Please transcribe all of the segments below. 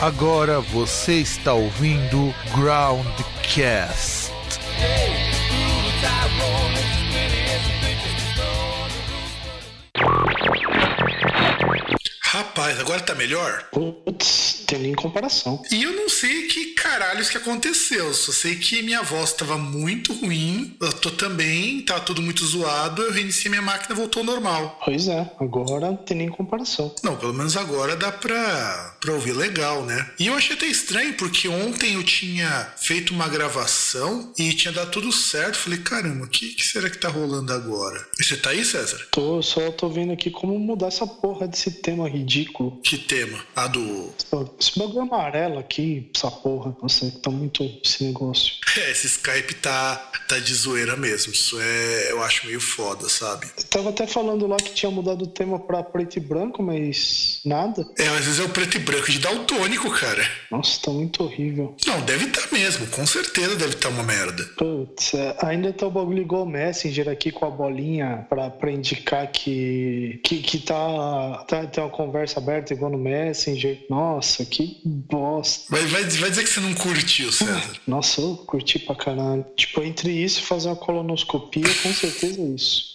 Agora você está ouvindo Groundcast. Rapaz, agora tá melhor? Putz, tem nem comparação. E eu não sei que caralhos que aconteceu. Só sei que minha voz tava muito ruim. Eu tô também, tá tudo muito zoado. Eu reiniciei minha máquina voltou ao normal. Pois é, agora não tem nem comparação. Não, pelo menos agora dá pra, pra ouvir legal, né? E eu achei até estranho, porque ontem eu tinha feito uma gravação e tinha dado tudo certo. Falei, caramba, o que, que será que tá rolando agora? E você tá aí, César? Tô, só tô vendo aqui como mudar essa porra desse tema ridículo. Que tema? A do. Esse bagulho amarelo aqui, essa porra. Nossa, tá muito esse negócio. É, esse Skype tá, tá de zoeira mesmo. Isso é. Eu acho meio foda, sabe? Eu tava até falando lá que tinha mudado o tema pra preto e branco, mas nada. É, às vezes é o preto e branco de daltônico, cara. Nossa, tá muito horrível. Não, deve estar tá mesmo. Com certeza deve estar tá uma merda. Putz, é, ainda tá o bagulho igual o Messenger aqui com a bolinha pra, pra indicar que, que, que tá, tá, tem uma conversa aberta igual no Messenger. Nossa, que bosta. Vai, vai, vai dizer que você não curtiu, César. Nossa, eu curti pra caralho. Tipo, entre isso e fazer uma colonoscopia, com certeza é isso.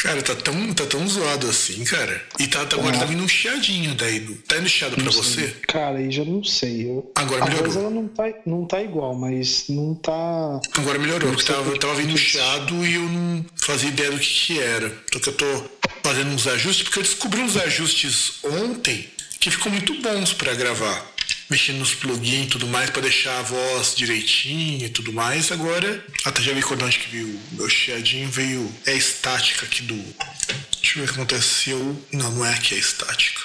Cara, tá tão, tá tão zoado assim, cara. E tá, tá, agora tá vindo um chiadinho daí. Tá indo chiado pra você? Cara, aí já não sei. Eu... Agora A melhorou. voz ela não tá, não tá igual, mas não tá. Agora melhorou, porque sei tava, tava vindo que- chiado e eu não fazia ideia do que, que era. Só que eu tô fazendo uns ajustes, porque eu descobri uns ajustes ontem que ficou muito bons pra gravar. Mexendo nos plugins e tudo mais pra deixar a voz direitinho e tudo mais. Agora, até já vi quando onde que viu meu chiadinho, veio. É estática aqui do. Deixa eu ver o que aconteceu. Não, não é aqui a estática.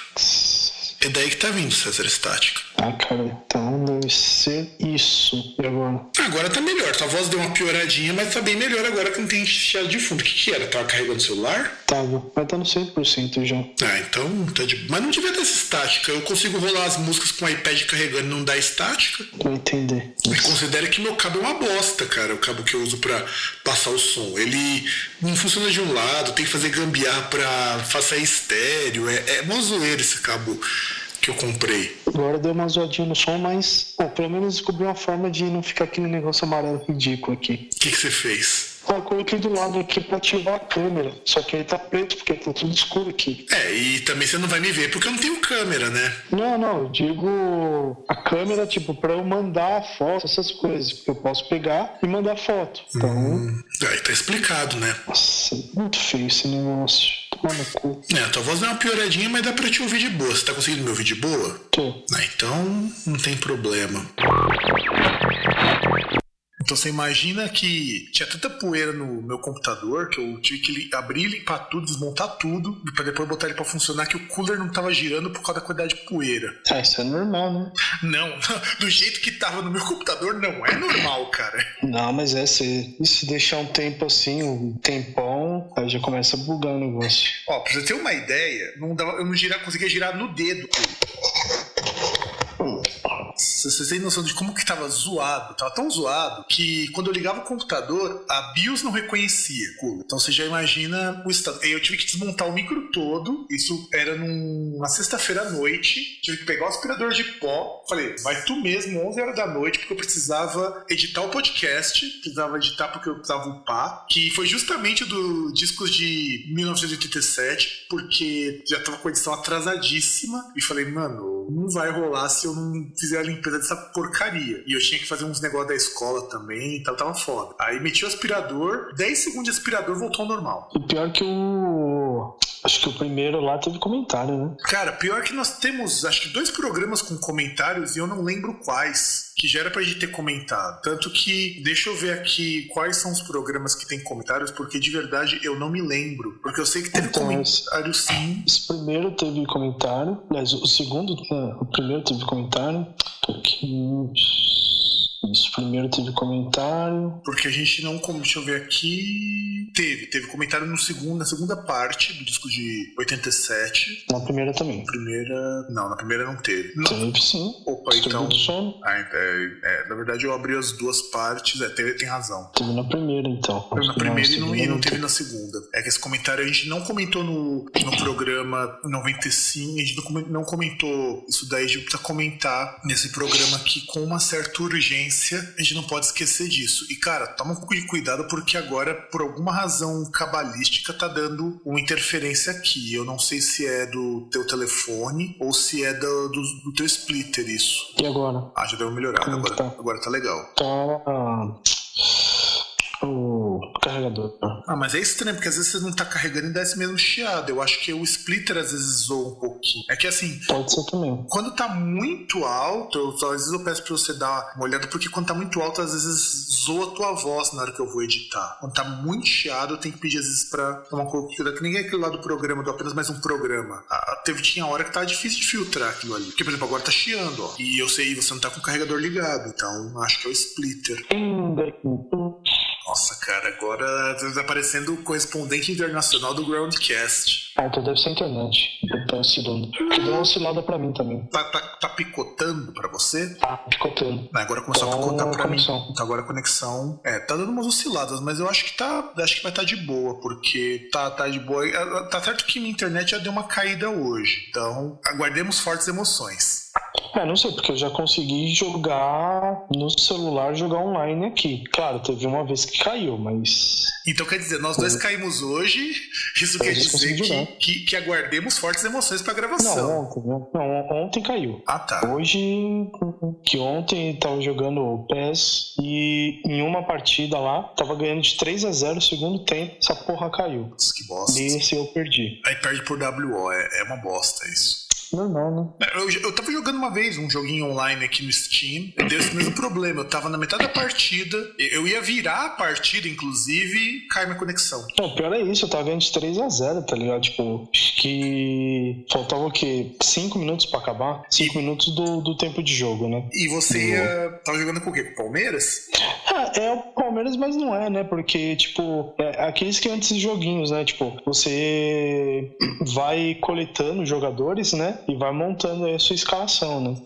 É daí que tá vindo, César, estática. Ah, cara, então deve ser isso. E agora? Agora tá melhor, tua voz deu uma pioradinha, mas tá bem melhor agora que não tem chiado de fundo. O que, que era? Tava carregando o celular? Tava, mas tá no 100% já. Ah, então tá de. Mas não devia ter essa estática. Eu consigo rolar as músicas com o iPad carregando e não dá estática. Vou entender. Mas considere que meu cabo é uma bosta, cara. O cabo que eu uso pra passar o som. Ele não funciona de um lado, tem que fazer gambiarra pra fazer estéreo. É, é mó zoeira esse cabo que eu comprei. Agora deu uma zoadinha no som, mas bom, pelo menos descobri uma forma de não ficar aquele negócio amarelo ridículo aqui. O que, que você fez? Eu coloquei do lado aqui pra ativar a câmera. Só que aí tá preto, porque tá tudo escuro aqui. É, e também você não vai me ver porque eu não tenho câmera, né? Não, não, eu digo a câmera, tipo, pra eu mandar a foto, essas coisas. Porque eu posso pegar e mandar foto. Então, Hum, aí tá explicado, né? nossa, muito feio esse negócio. No cu. É, a tua voz deu uma pioradinha, mas dá pra te ouvir de boa. Você tá conseguindo me ouvir de boa? Tô. Ah, então não tem problema. Então você imagina que tinha tanta poeira no meu computador que eu tive que abrir, limpar tudo, desmontar tudo, pra depois botar ele pra funcionar, que o cooler não tava girando por causa da quantidade de poeira. Ah, isso é normal, né? Não, do jeito que tava no meu computador, não é normal, cara. Não, mas é, se, se deixar um tempo assim, um tempão, aí já começa a bugar o negócio. Ó, pra você ter uma ideia, não dava, eu não girar, conseguia girar no dedo. Vocês têm noção de como que tava zoado? Tava tão zoado que quando eu ligava o computador, a BIOS não reconhecia. Então você já imagina o estado. Eu tive que desmontar o micro todo. Isso era num- numa sexta-feira à noite. Tive que pegar o aspirador de pó. Falei, vai tu mesmo, 11 horas da noite, porque eu precisava editar o podcast. Precisava editar porque eu precisava upar. Que foi justamente do discos de 1987, porque já tava com a edição atrasadíssima. E falei, mano, não vai rolar se eu não fizer a limpeza dessa porcaria. E eu tinha que fazer uns negócios da escola também, então tava foda. Aí meti o aspirador, 10 segundos de aspirador voltou ao normal. O pior que o. Acho que o primeiro lá teve comentário, né? Cara, pior que nós temos, acho que dois programas com comentários e eu não lembro quais, que já era pra gente ter comentado. Tanto que, deixa eu ver aqui quais são os programas que tem comentários, porque de verdade eu não me lembro. Porque eu sei que teve Então, comentário sim. Esse primeiro teve comentário. Aliás, o segundo. é, o primeiro teve comentário. Aqui. Esse primeiro teve comentário. Porque a gente não. Deixa eu ver aqui. teve, teve comentário no segundo, na segunda parte do disco de 87. Na primeira também. Na primeira. Não, na primeira não teve. Não. Teve sim. Opa, então. Ah, é, é, na verdade, eu abri as duas partes. É, teve, tem razão. Teve na primeira, então. Teve na primeira e não, e não teve na segunda. É que esse comentário a gente não comentou no, no programa 95, a gente não comentou isso daí, a gente precisa comentar nesse programa aqui com uma certa urgência. A gente não pode esquecer disso. E, cara, toma cuidado porque agora, por alguma razão cabalística, tá dando uma interferência aqui. Eu não sei se é do teu telefone ou se é do, do, do teu splitter isso. E agora? Ah, já deu uma melhorada. Agora tá, agora tá legal. Tá carregador. Ah, mas é estranho, porque às vezes você não tá carregando e dá esse mesmo chiado. Eu acho que o splitter às vezes zoa um pouquinho. É que assim. Pode ser também. Quando tá muito alto, eu, às vezes eu peço pra você dar uma olhada, porque quando tá muito alto, às vezes zoa a tua voz na hora que eu vou editar. Quando tá muito chiado, eu tenho que pedir às vezes pra dar uma coisa. Que nem aquele lá do programa, do apenas mais um programa. Ah, teve, tinha hora que tava difícil de filtrar aquilo ali. Porque, por exemplo, agora tá chiando, ó. E eu sei, você não tá com o carregador ligado. Então, acho que é o splitter. Nossa, cara, agora tá aparecendo o correspondente internacional do Groundcast. Ah, então deve ser a internet. Tá oscilando. Deu uma oscilada pra mim também. Tá, tá, tá picotando pra você? Tá picotando. Agora começou então, a picotar pra conexão. mim. Então agora a conexão. É, tá dando umas osciladas, mas eu acho que tá. Acho que vai estar tá de boa, porque tá, tá de boa. Tá certo que minha internet já deu uma caída hoje. Então, aguardemos fortes emoções. É, não sei, porque eu já consegui jogar no celular, jogar online aqui. Claro, teve uma vez que caiu, mas. Então quer dizer, nós dois caímos hoje, isso quer dizer que, que, que, aguardemos fortes emoções pra gravação. Não, ontem, não, ontem caiu. Ah, tá. Hoje, que ontem tava jogando PES e em uma partida lá, tava ganhando de 3 a 0 segundo tempo, essa porra caiu. Nossa, que bosta. E esse eu perdi. Aí perde por WO, é, é uma bosta isso. Normal, né? Eu, eu tava jogando uma vez um joguinho online aqui no Steam, e deu esse mesmo problema. Eu tava na metade da partida, eu ia virar a partida, inclusive, e cai minha conexão. Não, pior é isso, eu tava ganhando de 3x0, tá ligado? Tipo, acho que faltava o quê? 5 minutos pra acabar? 5 minutos do, do tempo de jogo, né? E você ia... tava jogando com o quê? Com o Palmeiras? Ah, é o Palmeiras, mas não é, né? Porque, tipo, é aqueles que antes de joguinhos, né? Tipo, você vai coletando jogadores, né? E vai montando aí a sua escalação, né?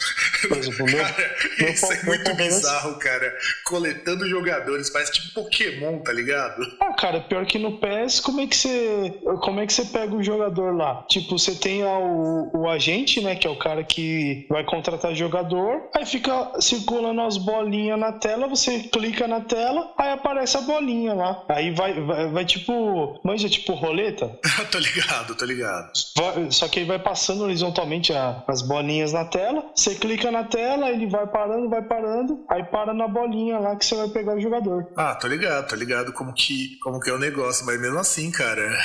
Por exemplo, meu, cara, meu, isso é muito bizarro, cara. Coletando jogadores, parece tipo Pokémon, tá ligado? Ah, cara, pior que no PES, como é que você. Como é que você pega o jogador lá? Tipo, você tem o, o agente, né? Que é o cara que vai contratar jogador, aí fica circulando as bolinhas na tela, você clica na tela, aí aparece a bolinha lá. Aí vai, vai, vai tipo. Manja, tipo roleta? tô ligado, tô ligado. Vai, só que aí vai passando horizontalmente a, as bolinhas na tela. Você clica na tela, ele vai parando, vai parando, aí para na bolinha lá que você vai pegar o jogador. Ah, tô ligado, tô ligado como que, como que é o negócio, mas mesmo assim, cara,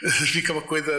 fica uma coisa.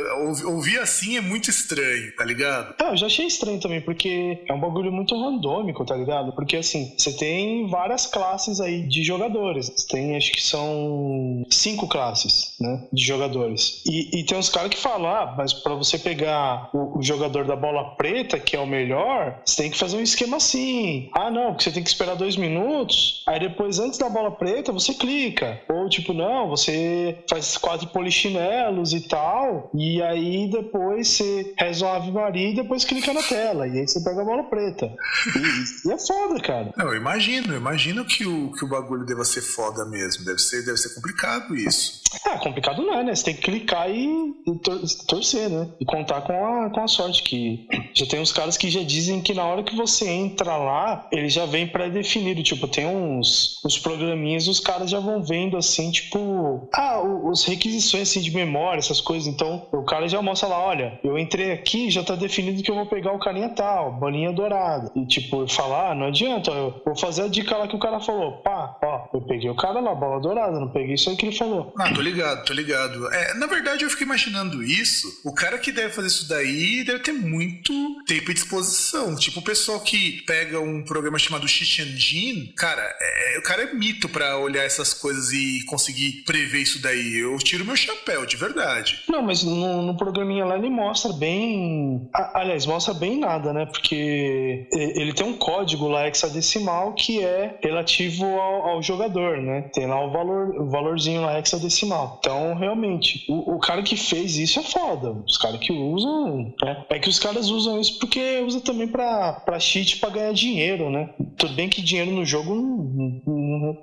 Ouvir assim é muito estranho, tá ligado? Ah, eu já achei estranho também, porque é um bagulho muito randômico, tá ligado? Porque assim, você tem várias classes aí de jogadores. Tem, acho que são cinco classes, né? De jogadores. E, e tem uns caras que falam, ah, mas pra você pegar o, o jogador da bola preta, que é o melhor, você tem que fazer um esquema assim. Ah, não, porque você tem que esperar dois minutos, aí depois, antes da bola preta, você clica. Ou tipo, não, você faz quatro polichinelos e tal, e aí depois você resolve Maria e depois clica na tela, e aí você pega a bola preta. E, e é foda, cara. Não, eu imagino, eu imagino que o, que o bagulho deva ser foda mesmo. Deve ser, deve ser complicado isso. É, complicado não é, né? Você tem que clicar e, torcer, né? E contar com a, com a sorte que já tem uns caras que já dizem que na hora que você entra lá, ele já vem pré-definido. Tipo, tem uns, uns programinhas, os caras já vão vendo assim, tipo, ah, os requisições assim, de memória, essas coisas. Então, o cara já mostra lá, olha, eu entrei aqui, já tá definido que eu vou pegar o carinha tal, bolinha dourada. E tipo, falar, ah, não adianta, eu vou fazer a dica lá que o cara falou, pá, ó, eu peguei o cara lá, bola dourada, não peguei isso aí que ele falou. Ah, tô ligado, tô ligado. É, na verdade, eu fiquei imaginando isso. O cara que deve fazer isso daí deve ter muito tempo e disposição. Tipo, o pessoal que pega um programa chamado Xixi Engine, cara, é, o cara é mito pra olhar essas coisas e conseguir prever isso daí. Eu tiro meu chapéu, de verdade. Não, mas no, no programinha lá ele mostra bem. aliás, mostra bem nada, né? Porque ele tem um código lá hexadecimal que é relativo ao, ao jogador, né? Tem lá o valor, o valorzinho lá hexadecimal. Então, realmente, o, o cara que fez isso é foda. Os caras que usam. Né? É que os caras usam isso porque usa também pra, pra cheat pra ganhar dinheiro, né? Tudo bem que dinheiro no jogo não,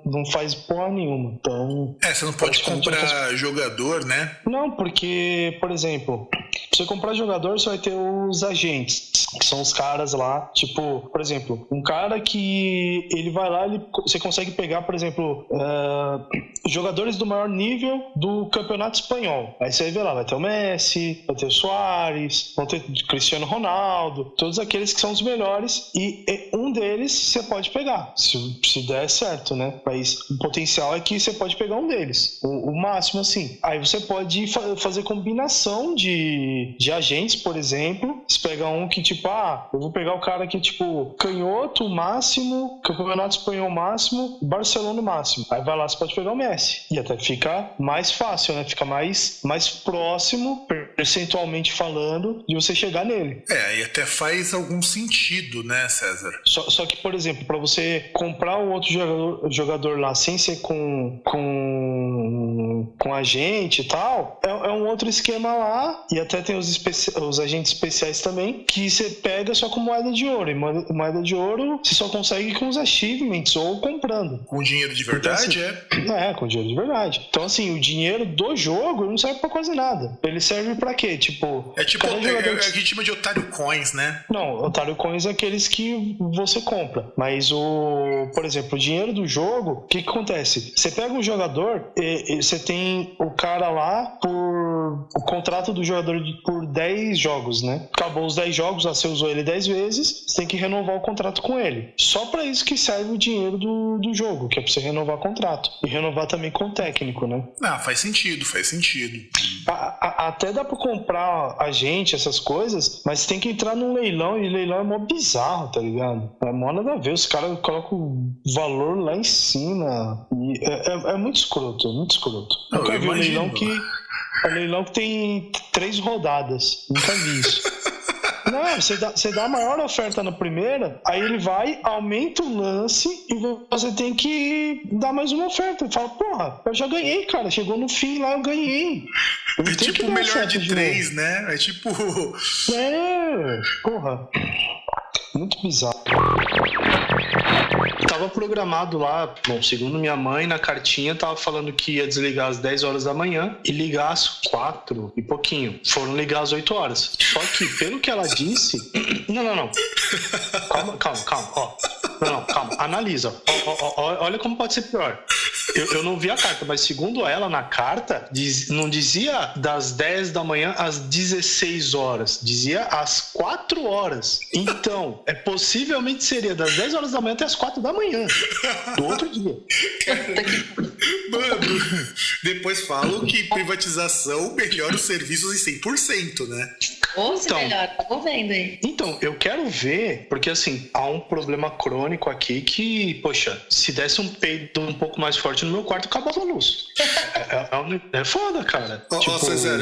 não faz porra nenhuma. Então. É, você não pode comprar jogador, né? Não, porque, por exemplo, pra você comprar jogador, você vai ter os agentes, que são os caras lá, tipo, por exemplo, um cara que ele vai lá, ele, você consegue pegar, por exemplo, uh, jogadores do maior nível do campeonato espanhol. Aí você vai ver lá, vai ter o Messi, vai ter o Soares, vão ter o Cristiano Ronaldo, todos aqueles que são os melhores, e um deles você pode pegar, se, se der certo, né? Mas o potencial é que você pode pegar um deles, o, o máximo assim. Aí você pode fa fazer combinação de, de agentes, por exemplo. Você pega um que, tipo, ah, eu vou pegar o cara que, tipo, canhoto máximo, campeonato espanhol máximo, Barcelona máximo. Aí vai lá, você pode pegar o Messi. E até fica mais fácil, né? Fica mais, mais próximo, percentualmente falando, de você chegar nele. É, aí até faz algum sentido, né, César? Só, só que, por exemplo, para você comprar um outro jogador, jogador lá sem ser com, com, com agente e tal, é, é um outro esquema lá, e até tem os, os agentes especiais também, que você pega só com moeda de ouro. E moeda, moeda de ouro você só consegue com os achievements ou comprando. Com dinheiro de verdade, então, assim, é? É, com dinheiro de verdade. Então, assim, o dinheiro do jogo não serve pra quase nada. Ele serve pra quê? Tipo. É tipo, é, é, é, que a gente chama de otário coins, né? Não, otário coins é aqueles que você compra. Mas o. Por exemplo, o dinheiro do jogo, o que, que acontece? Você pega um jogador e, e você tem o cara lá por. O contrato do jogador de, por 10 jogos, né? Acabou os 10 jogos, você usou ele 10 vezes, você tem que renovar o contrato com ele. Só para isso que serve o dinheiro do, do jogo, que é pra você renovar o contrato. E renovar também com o técnico, né? Ah, faz sentido, faz sentido. A, a, até dá pra comprar agente, essas coisas, mas tem que entrar num leilão e leilão é mó bizarro, tá ligado? É mó nada a ver. Os caras colocam o valor lá em cima. E é, é, é muito escroto, é muito escroto. Não, Nunca vi um leilão que. É um leilão que tem três rodadas. Nunca vi isso. Não, você dá, você dá a maior oferta na primeira, aí ele vai, aumenta o lance e você tem que dar mais uma oferta. Fala, porra, eu já ganhei, cara. Chegou no fim lá, eu ganhei. Eu é tipo o melhor de três, de né? É tipo. É, porra. Muito bizarro. Tava programado lá, bom, segundo minha mãe, na cartinha tava falando que ia desligar às 10 horas da manhã e ligar às 4 e pouquinho. Foram ligar às 8 horas. Só que, pelo que ela disse. Não, não, não. Calma, calma, calma. Ó. Não, não, calma. Analisa. Ó, ó, ó, olha como pode ser pior. Eu, eu, não vi a carta, mas segundo ela, na carta, diz, não dizia das 10 da manhã às 16 horas. Dizia às 4 horas. Então, é possivelmente seria das 10 horas da manhã até as 4 da manhã. Do outro dia. Mano, depois falam que privatização melhora os serviços em 100%, né? Ou se então, melhor, tô vendo aí. Então, eu quero ver, porque assim, há um problema crônico aqui que, poxa, se desse um peido um pouco mais forte no meu quarto, acabava a luz. é, é, é, é foda, cara. Tipo, César,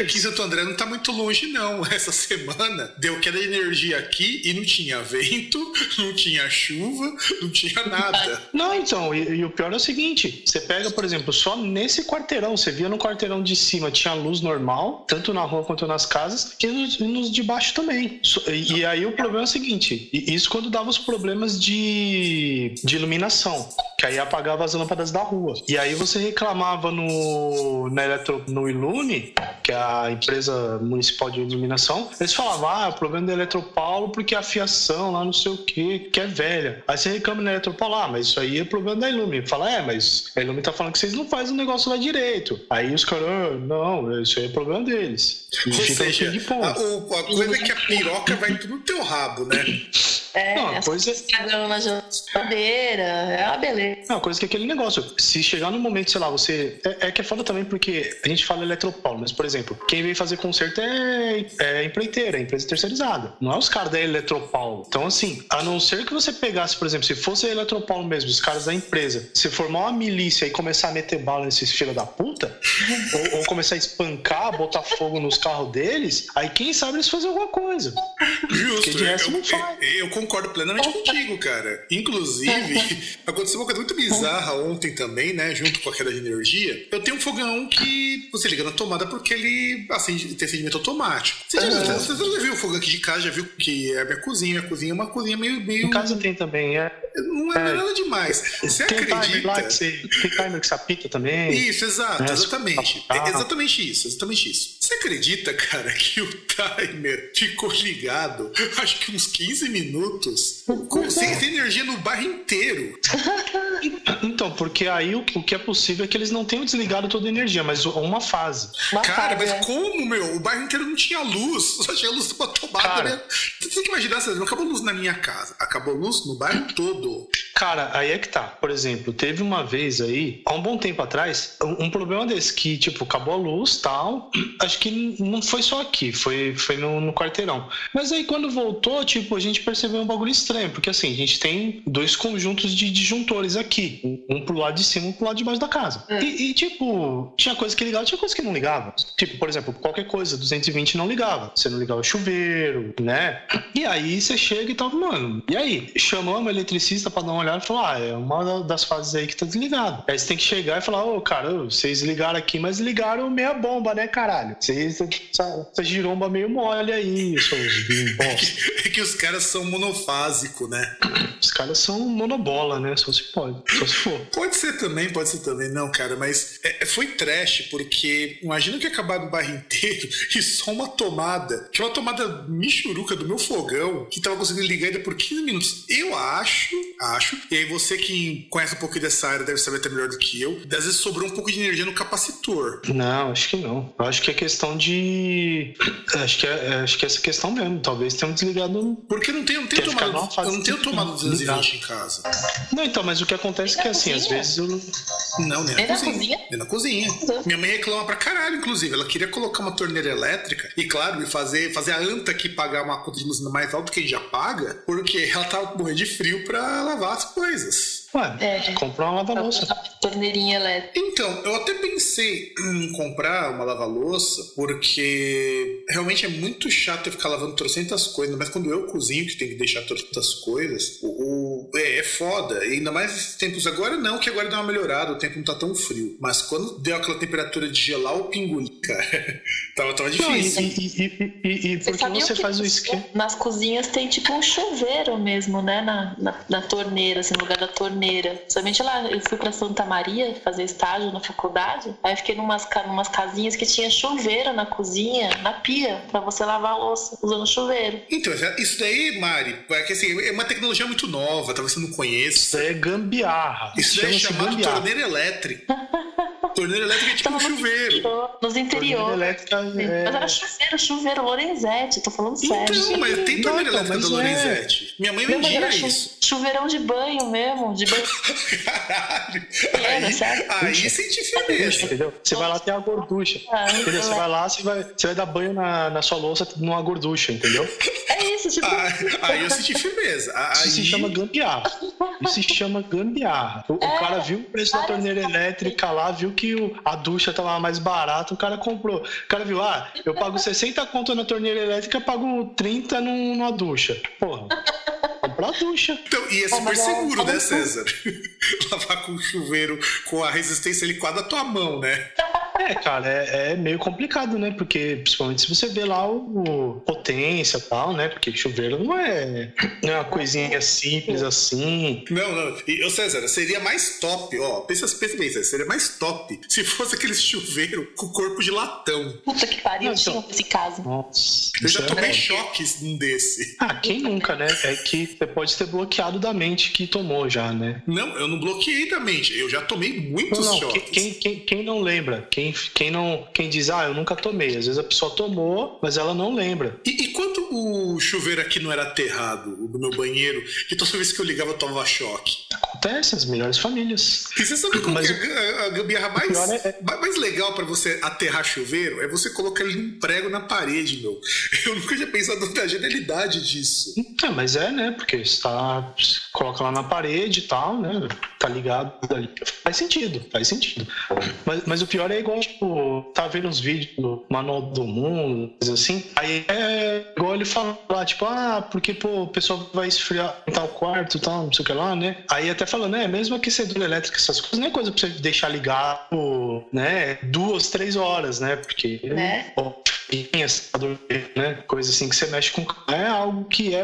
aqui em Santo André não tá muito longe, não. Essa semana deu queda de energia aqui e não tinha vento, não tinha chuva, não tinha nada. Não, então, e, e o pior é o seguinte: você pega, por exemplo, só nesse quarteirão, você via no quarteirão de cima, tinha luz normal, tanto na rua quanto nas casas, e nos, nos de baixo também. E, e aí o problema é o seguinte: isso quando dava os problemas de, de iluminação que aí apagava as lâmpadas da rua. E aí você reclamava no, na Eletro, no Ilume, que é a empresa municipal de iluminação, eles falavam, ah, o problema da Eletropaulo porque a fiação lá não sei o que, que é velha. Aí você reclama na Eletropaulo, ah, mas isso aí é problema da Ilume. Fala, é, mas a Ilume tá falando que vocês não fazem o negócio lá direito. Aí os caras, ah, não, isso aí é problama deles. E Ou seja, de ponto. A, o, a coisa é que a piroca vai tudo no teu rabo, né? É, não, coisa... na geladeira, é uma beleza. Não, coisa que é aquele negócio. Se chegar no momento, sei lá, você. É, é que é foda também porque a gente fala eletropaulo, mas, por exemplo, quem vem fazer conserto é, é empreiteira, é empresa terceirizada. Não é os caras da Eletropaulo. Então, assim, a não ser que você pegasse, por exemplo, se fosse a Eletropaulo mesmo, os caras da empresa, se formar uma milícia e começar a meter bala nesses filha da puta, ou, ou, começar a espancar, botar fogo nos carros deles, aí quem sabe eles fazem alguma coisa. Justo, Porque de resto eu, não faz. Eu, eu concordo plenamente contigo, cara. Inclusive, aconteceu uma coisa muito bizarra ontem também, né? Junto com a queda de energia. Eu tenho um fogão que você liga na tomada porque ele acende, tem acendimento automático. Você já, é. você já viu o fogão aqui de casa, já viu que é a minha cozinha. Minha cozinha é uma cozinha meio. meio... Em casa tem também, é. Não é, é. nada demais. Você tem acredita? Timer lá que você, tem timer que você apita também. Isso, exato, né? exatamente. É exatamente isso, exatamente isso. Você acredita, cara, que o timer ficou ligado, acho que uns 15 minutos, com, sem, sem energia no bairro inteiro? Então, porque aí o, o, que é possível é que eles não tenham desligado toda a energia, mas uma fase. Uma cara, fase, mas é. como, meu? O bairro inteiro não tinha luz, só tinha luz pra tomada. Cara, né? Você tem que imaginar, não acabou luz na minha casa, acabou luz no bairro todo. Cara, aí é que tá. Por exemplo, teve uma vez aí, há um bom tempo atrás, um, um problema desse, que, tipo, acabou a luz tal. Acho que não foi só aqui, foi, foi no, no quarteirão. Mas aí quando voltou, tipo, a gente percebeu um bagulho estranho, porque assim, a gente tem dois conjuntos de disjuntores aqui. Um pro lado de cima e um pro lado de baixo da casa. É. E, e, tipo, tinha coisa que ligava, tinha coisa que não ligava. Tipo, por exemplo, qualquer coisa, 220 não ligava. Você não ligava o chuveiro, né? E aí você chega e tal, mano, e aí? Chamamos o eletricista pra dar uma olhada e falou: ah, é uma das fases aí que tá desligado. Aí você tem que chegar e falar: ô, oh, cara, vocês ligaram aqui, mas ligaram meia bomba, né, caralho? Vocês, essa giromba meio mole aí, seus bimbos. É que os caras são monofásicos, né? Os caras são monobola, né? Só se pode, só se for. Pode ser também, pode ser também. Não, cara, mas é, foi trash, porque imagina que acabaram o bairro inteiro e só uma tomada. Tinha uma tomada michuruca do meu fogão que tava conseguindo ligar ainda por 15 minutos. Eu acho, acho, e aí você que conhece um pouco dessa área deve saber até melhor do que eu, às vezes sobrou um pouco de energia no capacitor. Não, acho que não. Eu acho que é questão de. Acho que é, acho que é essa questão mesmo. Talvez tenham desligado. Porque não tem, não tem tomada. Eu não tenho tomada 220 em casa. Não, então, mas o que acontece é que assim, às vezes eu. Não, nem na, cozinha. cozinha. Nem na cozinha. Uhum. Minha mãe reclama pra caralho, inclusive. Ela queria colocar uma torneira elétrica e, claro, e fazer, fazer a anta aqui pagar uma conta de luz mais alta que a gente já paga, porque ela tava morrendo de frio pra lavar as coisas. Ué, é, comprar uma lava-louça. Torneirinha elétrica. Então, eu até pensei em comprar uma lava-louça, porque realmente é muito chato eu ficar lavando trocentas coisas, mas quando eu cozinho, que tem que deixar trocentas coisas, o, o é, é, foda. E ainda mais esses tempos agora, não, que agora deu uma melhorada, o tempo não tá tão frio. Mas quando deu aquela temperatura de gelar o pinguim, cara, tava, tava difícil. Não, e, e, e, e porque você, faz o esquema. Nas cozinhas tem tipo um chuveiro mesmo, né? Na, na, na torneira, assim, no lugar da torneira torneira. Somente lá, eu fui para Santa Maria fazer estágio na faculdade, aí fiquei numas, numas casinhas que tinha chuveiro na cozinha, na pia, para você lavar a louça usando chuveiro. Então, isso daí, Mari, é que assim, é uma tecnologia muito nova, talvez você não conheça. Isso é gambiarra. Isso daí é chamado gambiarra. torneira elétrica. torneira elétrica é tipo um chuveiro. Nos interiores. Elétrica é... Mas era chuveiro, chuveiro Lorenzetti, tô falando sério. Então, mas tem torneira não, elétrica do Lorenzetti. Minha mãe vendia isso. Chuveirão de banho mesmo, de banho. Caralho! Era, aí, sério? aí senti firmeza. Entendeu? Você vai lá ter a gorducha. Ah, entendeu? Você vai lá, você vai, você vai dar banho na, na sua louça numa gorducha, entendeu? É isso, tipo. Ah, aí eu senti firmeza. Aí... Isso se chama gambiarra. Isso se chama gambiarra. O, é, o cara viu o preço da torneira elétrica lá, viu que o, a ducha tava mais barata, o cara comprou. O cara viu, ah, eu pago 60 conto na torneira elétrica, pago 30 numa ducha. Porra comprar a ducha. Então, e é super seguro, né, César? Lavar com chuveiro com a resistência liquada à tua mão, né? É, cara, é, é, meio complicado, né? Porque, principalmente se você vê lá o, o potência e tal, né? Porque chuveiro não é, não é uma coisinha simples assim. Não, não. E, ô César, seria mais top, ó. Pensa, pensa bem, César, seria mais top se fosse aquele chuveiro com corpo de latão. Puta que pariu, não, então... tinha esse caso. Nossa. Eu já tomei é... choques num desse. Ah, quem nunca, né? É que você pode ter bloqueado da mente que tomou já, né? Não, eu não bloqueei da mente. Eu já tomei muitos não, não. choques. Quem, quem, quem não lembra? Quem quem, não, quem diz, ah, eu nunca tomei. Às vezes a pessoa tomou, mas ela não lembra. E, e quando o chuveiro aqui não era aterrado, o do meu banheiro, que toda vez que eu ligava eu tomava choque? Acontece, as melhores famílias. E você sabe como Mas que a, a gambiarra mais, pior é- mais legal pra você aterrar chuveiro é você colocar ele num prego na parede, meu. Eu nunca tinha pensado na genialidade disso. É, mas é, né? Porque tá, você coloca lá na parede e tal, né? Tá ligado ali. Faz sentido, faz sentido. Mas, mas o pior é igual, tipo, tá vendo uns vídeos do Manual do Mundo, coisa assim. Aí é igual ele fala lá, tipo, ah, porque, pô, o pessoal vai esfriar em tal quarto e tal, não sei o que lá, né? Aí até falando, né? Mesmo aquecedor elétrico, essas coisas, não é coisa pra você deixar ligado, né? Duas, três horas, né? Porque. Né? Né? Coisa assim que você mexe com. É algo que é.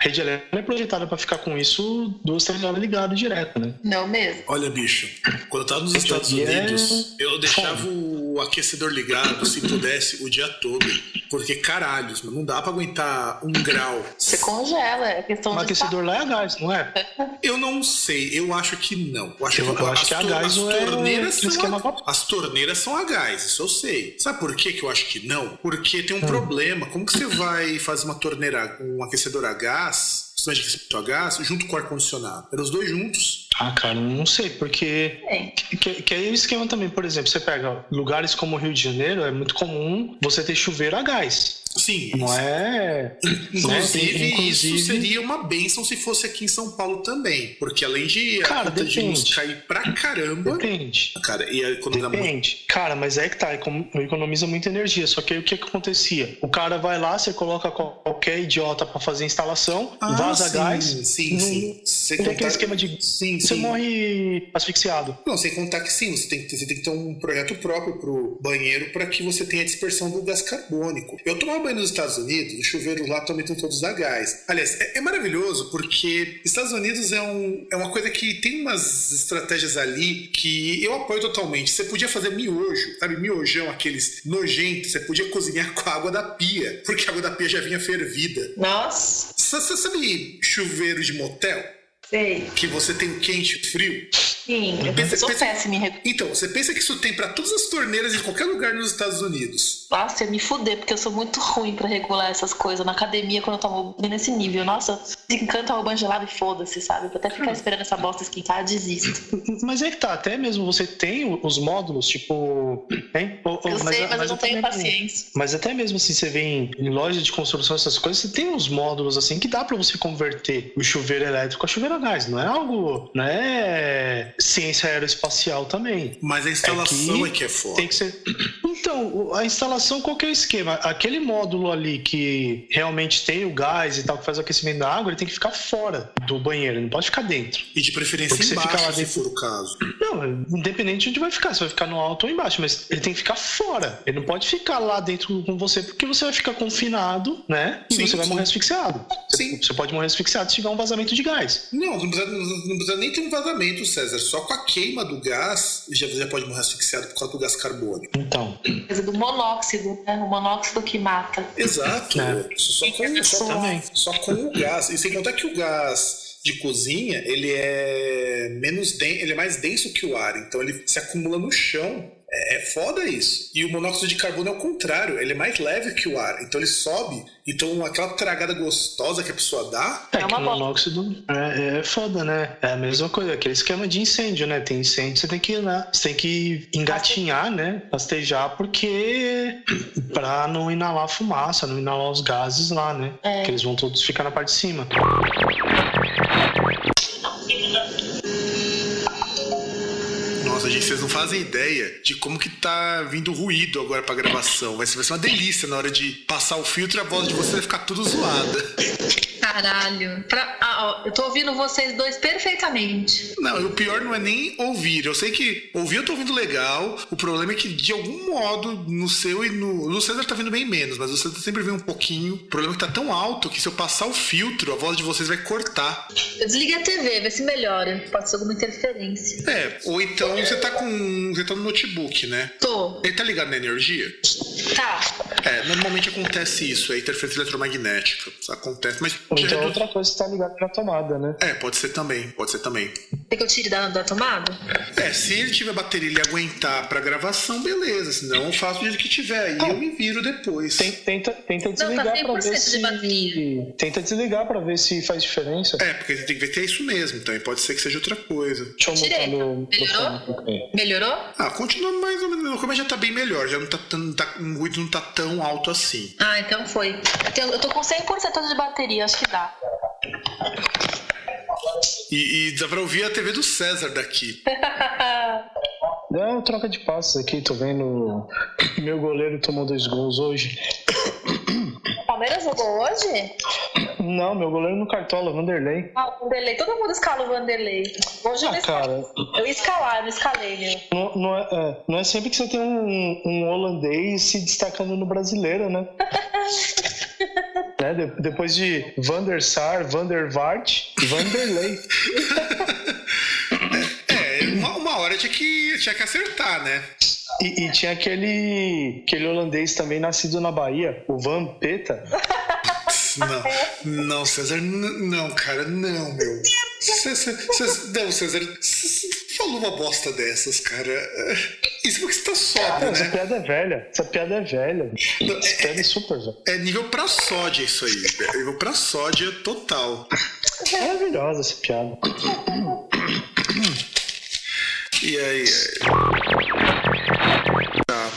A rede elétrica não é projetada pra ficar com isso duas, três horas ligado direto, né? Não mesmo. Olha, bicho, quando eu tava nos Estados é Unidos, eu deixava o aquecedor ligado, se pudesse, o dia todo. Porque, caralhos, não dá pra aguentar um grau. Você congela, é questão O de. aquecedor lá é a gás, não é? Eu não sei, eu acho que não. Eu acho, Eu- eu acho as que a gás as não é torneiras um são a, as torneiras são a gás, isso eu sei. Sabe por que que eu acho que não? Porque tem um problema. Como que você vai fazer uma torneira, um aquecedor a gás, sistema de aquecimento a gás, junto com o ar-condicionado? Eram os dois juntos. Ah, cara, não sei, porque. Tem. Que, que aí o esquema também, por exemplo, você pega lugares como o Rio de Janeiro, é muito comum você ter chuveiro a gás. Sim. Não é. Inclusive, né? isso Inclusive- seria uma benção se fosse aqui em São Paulo também. Porque além de Cara, a conta de luz cair pra caramba, Depende. cara, e a economia muito. Depende. Cara, mas é que tá, econ- economiza muita energia. Só que aí o que, que acontecia? O cara vai lá, você coloca qual- qualquer idiota pra fazer a instalação, vaza Ah, sim, gás. Sim, não- sim. Não tem aquele esquema de. Sim, Você sim. morre asfixiado. Não, sem contar que sim, você tem, que- você tem que ter um projeto próprio pro banheiro para que você tenha a dispersão do gás carbônico. Eu tomava banho nos Estados Unidos, os chuveiros lá também estão todos a gás. Aliás, é, é maravilhoso porque Estados Unidos é, um, é uma coisa que tem umas estratégias ali que eu apoio totalmente. Você podia fazer miojo, sabe? Miojão, aqueles nojentos. Você podia cozinhar com a água da pia, porque a água da pia já vinha fervida. Nossa, Você sabe chuveiro de motel? sei. Que você tem quente e frio? Sim, eu Pensa- sou pensa- péssima em. Então, você pensa que isso tem para todas as torneiras em qualquer lugar nos Estados Unidos. Nossa, eu me fuder, porque eu sou muito ruim pra regular essas coisas. Na academia, quando eu tomo nesse nível, nossa, encanta o banho gelado e foda-se, sabe? Pra até ficar esperando essa bosta esquentar, desisto. Mas é que tá, até mesmo você tem os módulos, tipo. Hein? Ou- ou- Eu sei, mas, eu não tenho paciência. Mas até mesmo assim, você vê em, loja de construção, essas coisas, você tem uns módulos assim que dá pra você converter o chuveiro elétrico a chuveiro a gás. Não é algo. Não é ciência aeroespacial também. Mas a instalação é que que é foda. Tem que ser. Então, a instalação, qual que é o esquema? Aquele módulo ali que realmente tem o gás e tal, que faz o aquecimento da água, ele tem que ficar fora do banheiro, ele não pode ficar dentro. E de preferência Porque você embaixo, fica lá se dentro- for o caso. Não, independente de onde vai ficar, você vai ficar no alto ou embaixo, mas ele tem que ficar fora. Ele não pode ficar lá dentro com você, porque você vai ficar confinado, né? E Sim, você vai sim. morrer asfixiado. Sim. Você pode morrer asfixiado se tiver um vazamento de gás. Não, não precisa, não precisa nem ter um vazamento, César. Só com a queima do gás já, já pode morrer asfixiado por causa do gás carbônico. Então, Coisa do monóxido, né? O monóxido que mata. Exato. É. Só, com, só, Também. só com o gás. E sem contar que o gás de cozinha, ele é menos den ele é mais denso que o ar, então ele se acumula no chão. É, é foda isso. E o monóxido de carbono é o contrário, ele é mais leve que o ar, então ele sobe. Então aquela tragada gostosa que a pessoa dá, é, É que uma o monóxido é, é foda, né? É a mesma coisa, aquele esquema de incêndio, né? Tem incêndio, você tem que ir lá, você tem que engatinhar, né? Pastejar, porque pra não inalar fumaça, não inalar os gases lá, né? É. Que eles vão todos ficar na parte de cima. Vocês não fazem ideia de como que tá vindo ruído agora pra gravação. Vai ser, vai ser uma delícia na hora de passar o filtro e a voz de vocês vai ficar tudo zoada. Caralho. Pra- ah, ó, eu tô ouvindo vocês dois perfeitamente. Não, o pior não é nem ouvir. Eu sei que ouvir eu tô ouvindo legal. O problema é que, de algum modo, no seu e no. No César tá vindo bem menos, mas o César sempre vem um pouquinho. O problema é que tá tão alto que se eu passar o filtro, a voz de vocês vai cortar. Eu desliguei a TV, vê se melhora. Pode ser alguma interferência. É, ou então você tá com. Você tá no notebook, né? Tô. Ele tá ligado na energia? Tá. É, normalmente acontece isso, é interferência eletromagnética. Acontece, mas. Ou então outra coisa que tá ligada na tomada, né? É, pode ser também, pode ser também. Quer que eu tire da, da tomada? É, se ele tiver bateria e ele aguentar pra gravação, beleza. Senão eu faço do jeito que tiver. Aí eu me viro depois. Tem- Tenta, tenta Não, tá desligar pra 100% ver de se. bateria. Tenta desligar pra ver se faz diferença. É, porque você tem que ver que é isso mesmo. Também pode ser que seja outra coisa. Deixa eu Tirei. meu Melhorou? Melhorou? Ah, continua mais ou menos. Como já tá bem melhor, já não tá tão. Tá, o ruído não tá tão alto assim. Ah, então foi. Eu, tenho- eu tô com 100% de bateria, acho que dá. E, e dá pra ouvir a TV do César daqui. Não, troca de passos aqui, tô vendo. Meu goleiro tomou dois gols hoje. O Palmeiras jogou hoje? Não, meu goleiro no cartola, Vanderlei. Ah, o Vanderlei. Todo mundo escala o Vanderlei. Hoje eu, Ah, não cara, eu ia escalar, eu não escalei, meu. não, não é, é, não é sempre que você tem um, um holandês se destacando no brasileiro, né? Né, de- depois de Van der Sar, Van der Vaart, Vanderlei. É, uma, uma hora tinha que, tinha que acertar, né? E, e tinha aquele, aquele holandês também nascido na Bahia, o Van Peta. Não, não, César, não, cara, não, meu. Cê- cê- não, César, falou uma bosta dessas, cara. Isso porque você tá Não, sóbrio, essa né? piada é velha. Essa piada é velha. Essa piada é super velha. É nível pra sódia isso aí. É nível pra sódia total. Maravilhosa essa piada. E aí? Tá.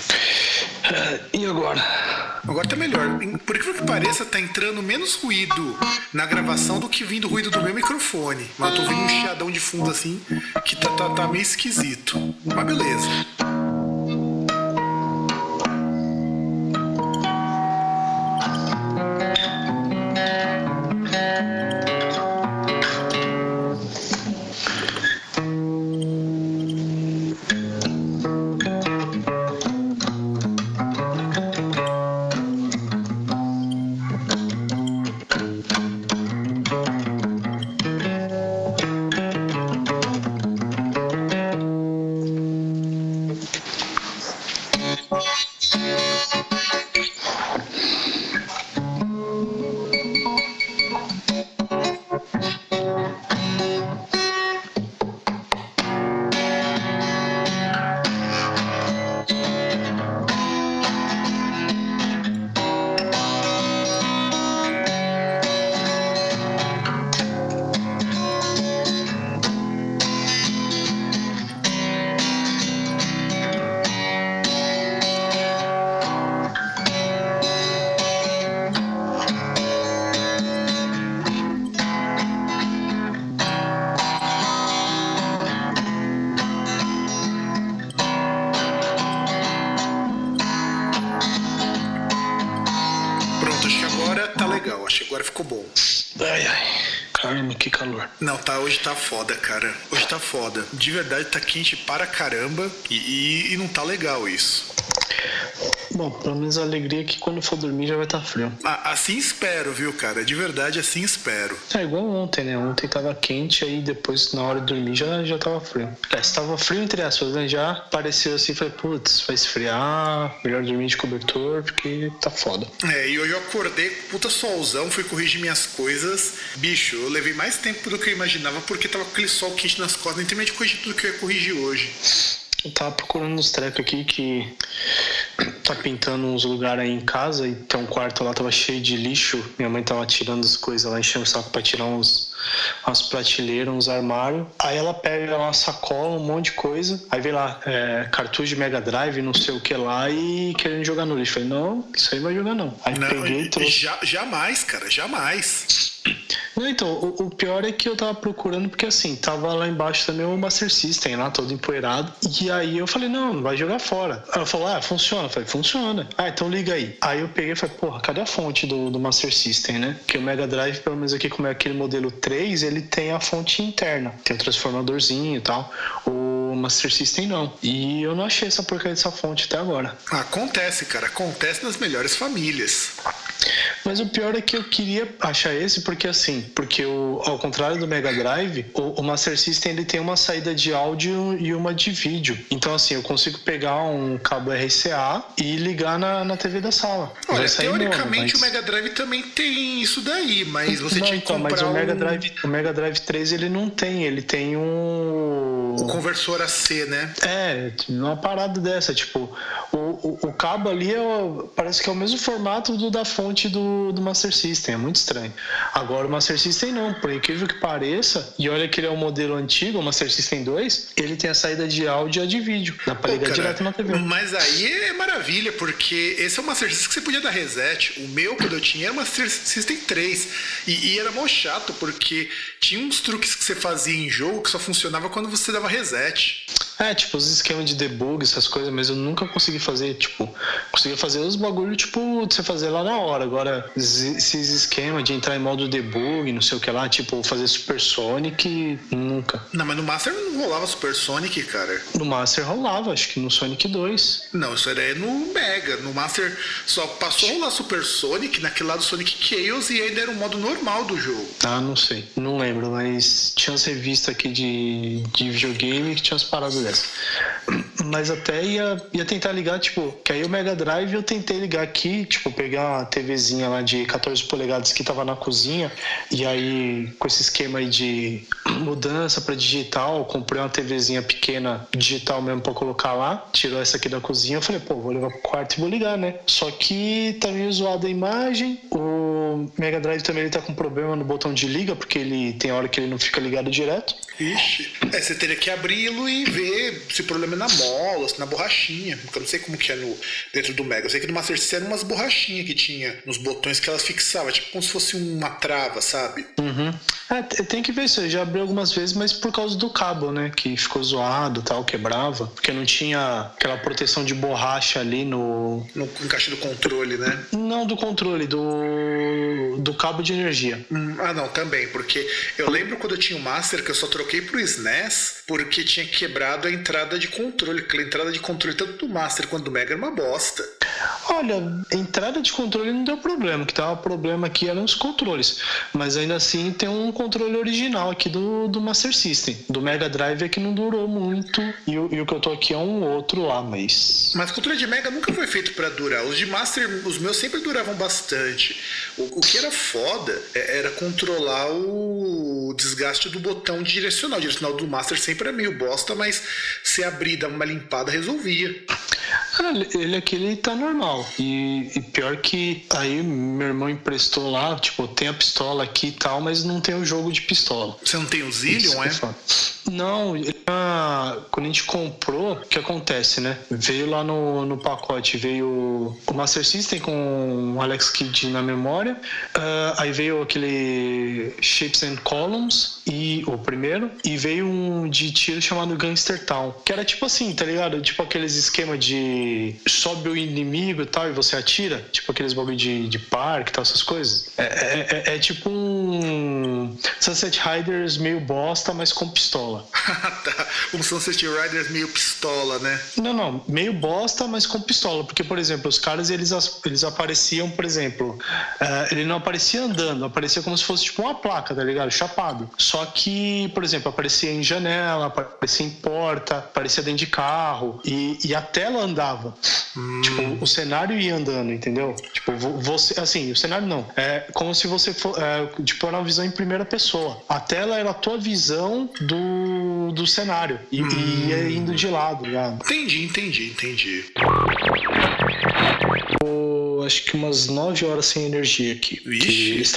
E agora? Agora tá melhor. Por incrível que pareça, tá entrando menos ruído na gravação do que vindo ruído do meu microfone. Mas eu tô ouvindo um chiadão de fundo assim que tá, tá, tá meio esquisito. Mas beleza. Agora tá legal. Acho que agora ficou bom. Ai, ai. Caramba, que calor. Não, tá, hoje tá foda, cara. Hoje tá foda. De verdade, tá quente para caramba. E, e- e não tá legal isso. Bom, pelo menos a alegria é que quando for dormir já vai estar frio. Ah, assim espero, viu, cara? De verdade, assim espero. É igual ontem, né? Ontem tava quente, aí depois na hora de dormir já, já tava frio. É, estava frio entre aspas, né? Já apareceu assim, falei, putz, vai esfriar, melhor dormir de cobertor, porque tá foda. É, e hoje eu acordei puta solzão, fui corrigir minhas coisas. Bicho, eu levei mais tempo do que eu imaginava porque tava com aquele sol quente nas costas. Nem terminei de corrigir tudo que eu ia corrigir hoje. Tava procurando uns trecos aqui que tá pintando uns lugares aí em casa e tem um quarto lá, tava cheio de lixo. Minha mãe tava tirando as coisas lá, enchendo o saco pra tirar uns, umas prateleiras, uns armários. Aí ela pega uma sacola, um monte de coisa. Aí vem lá, é, cartucho de Mega Drive, não sei o que lá, e querendo jogar no lixo. Falei, não, isso aí não vai jogar não. Aí Não, peguei e trouxe. ja- jamais, cara, jamais. Não, então, o, o pior é que eu tava procurando, porque assim, tava lá embaixo também o Master System lá, todo empoeirado. E aí eu falei, não, não vai jogar fora. Ela falou, ah, funciona. Eu falei, funciona. Ah, então liga aí. Aí eu peguei e falei, porra, cadê a fonte do, do Master System, né? Que o Mega Drive, pelo menos aqui, como é aquele modelo 3, ele tem a fonte interna. Tem o transformadorzinho e tal. O Master System não. E eu não achei essa porcaria dessa fonte até agora. Acontece, cara, acontece nas melhores famílias. Mas o pior é que eu queria achar esse porque assim, porque o, ao contrário do Mega Drive, o, o Master System ele tem uma saída de áudio e uma de vídeo. Então assim, eu consigo pegar um cabo RCA e ligar na, na TV da sala. Olha, teoricamente mono, mas... o Mega Drive também tem isso daí, mas você não, tinha que então, comprar mas o Mega Drive, o Mega Drive 3 ele não tem, ele tem um o conversor AC, né? É, uma parada dessa, tipo, o, o, o cabo ali é, parece que é o mesmo formato do da fonte do, do Master System, é muito estranho. Agora o Master System não, por incrível que pareça, e olha que ele é um modelo antigo, o Master System 2, ele tem a saída de áudio e a de vídeo, dá pra ligar direto na TV. Mas aí é maravilha, porque esse é o Master System que você podia dar reset. O meu, quando eu tinha, era o Master System 3. E, e era mó chato, porque tinha uns truques que você fazia em jogo que só funcionava quando você dava reset. much. É, tipo, os esquemas de debug, essas coisas, mas eu nunca consegui fazer, tipo, consegui fazer os bagulho, tipo, de você fazer lá na hora. Agora, esses esquemas de entrar em modo debug, não sei o que lá, tipo, fazer Supersonic, nunca. Não, mas no Master não rolava Supersonic, cara. No Master rolava, acho que no Sonic 2. Não, isso era no Mega. No Master só passou a rolar Supersonic naquele lado Sonic Chaos e ainda era o modo normal do jogo. Ah, não sei. Não lembro, mas tinha umas revistas aqui de, de videogame que tinha umas paradas Mas até ia, ia tentar ligar, tipo, que aí o Mega Drive eu tentei ligar aqui, tipo, pegar uma TVzinha lá de 14 polegadas que tava na cozinha, e aí com esse esquema aí de mudança para digital, comprei uma TVzinha pequena digital mesmo para colocar lá, tirou essa aqui da cozinha, eu falei, pô, vou levar pro quarto e vou ligar, né? Só que tá meio zoada a imagem, o Mega Drive também ele tá com problema no botão de liga, porque ele tem hora que ele não fica ligado direto. Ixi, é, você teria que abri-lo e ver se o problema é na mola, se na borrachinha. Porque eu não sei como que é no, dentro do Mega. Eu sei que no Master System eram umas borrachinhas que tinha nos botões que elas fixavam, tipo como se fosse uma trava, sabe? Uhum. É, tem que ver isso. Eu já abri algumas vezes, mas por causa do cabo, né? Que ficou zoado tal, quebrava. Porque não tinha aquela proteção de borracha ali no. No encaixe do controle, né? Não do controle, do. do cabo de energia. Hum, ah, não, também. Porque eu lembro quando eu tinha o Master que eu só troquei pro SNES porque tinha quebrado a entrada de controle. Aquela entrada de controle tanto do Master quanto do Mega era uma bosta. Olha, entrada de controle não deu problema. O que tava problema aqui eram os controles. Mas ainda assim tem um controle original aqui do, do Master System. Do Mega Drive é que não durou muito. E, e o que eu tô aqui é um outro lá, mas. Mas controle de Mega nunca foi feito para durar. Os de Master, os meus sempre duravam bastante. O, o que era foda é, era controlar o desgaste do botão direcional. O direcional do Master sempre era meio bosta, mas se abrir, dar uma limpada, resolvia. Ah, ele aqui ele tá normal. E, e, pior que aí meu irmão emprestou lá, tipo, tem a pistola aqui e tal, mas não tem o jogo de pistola. Você não tem o Zillion, é? Não, quando a gente comprou, o que acontece, né? Veio lá no, no pacote, veio o Master System com o Alex Kidd na memória, uh, aí veio aquele Shapes and Columns, e o primeiro, e veio um de tiro chamado Gangster Town, que era tipo assim, tá ligado? Tipo aqueles esquema de sobe o inimigo e tal, e você atira, tipo aqueles bagulho de, de parque e tal, essas coisas. É, é, é, é tipo um Sunset Riders meio bosta, mas com pistola. tá. Um Sunset Riders meio pistola, né? Não, não. Meio bosta, mas com pistola. Porque, por exemplo, os caras eles, eles apareciam, por exemplo, uh, ele não aparecia andando, aparecia como se fosse tipo uma placa, tá ligado? Chapado. Só que, por exemplo, aparecia em janela, aparecia em porta, aparecia dentro de carro e, e a tela andava. Hum. Tipo, o cenário ia andando, entendeu? Tipo, você, assim, o cenário não. É como se você for, é, tipo, era uma visão em primeira pessoa. A tela era a tua visão do do, cenário e, hum. e ia indo de lado. Já. Entendi, entendi, entendi acho que umas 9 horas sem energia aqui. Eles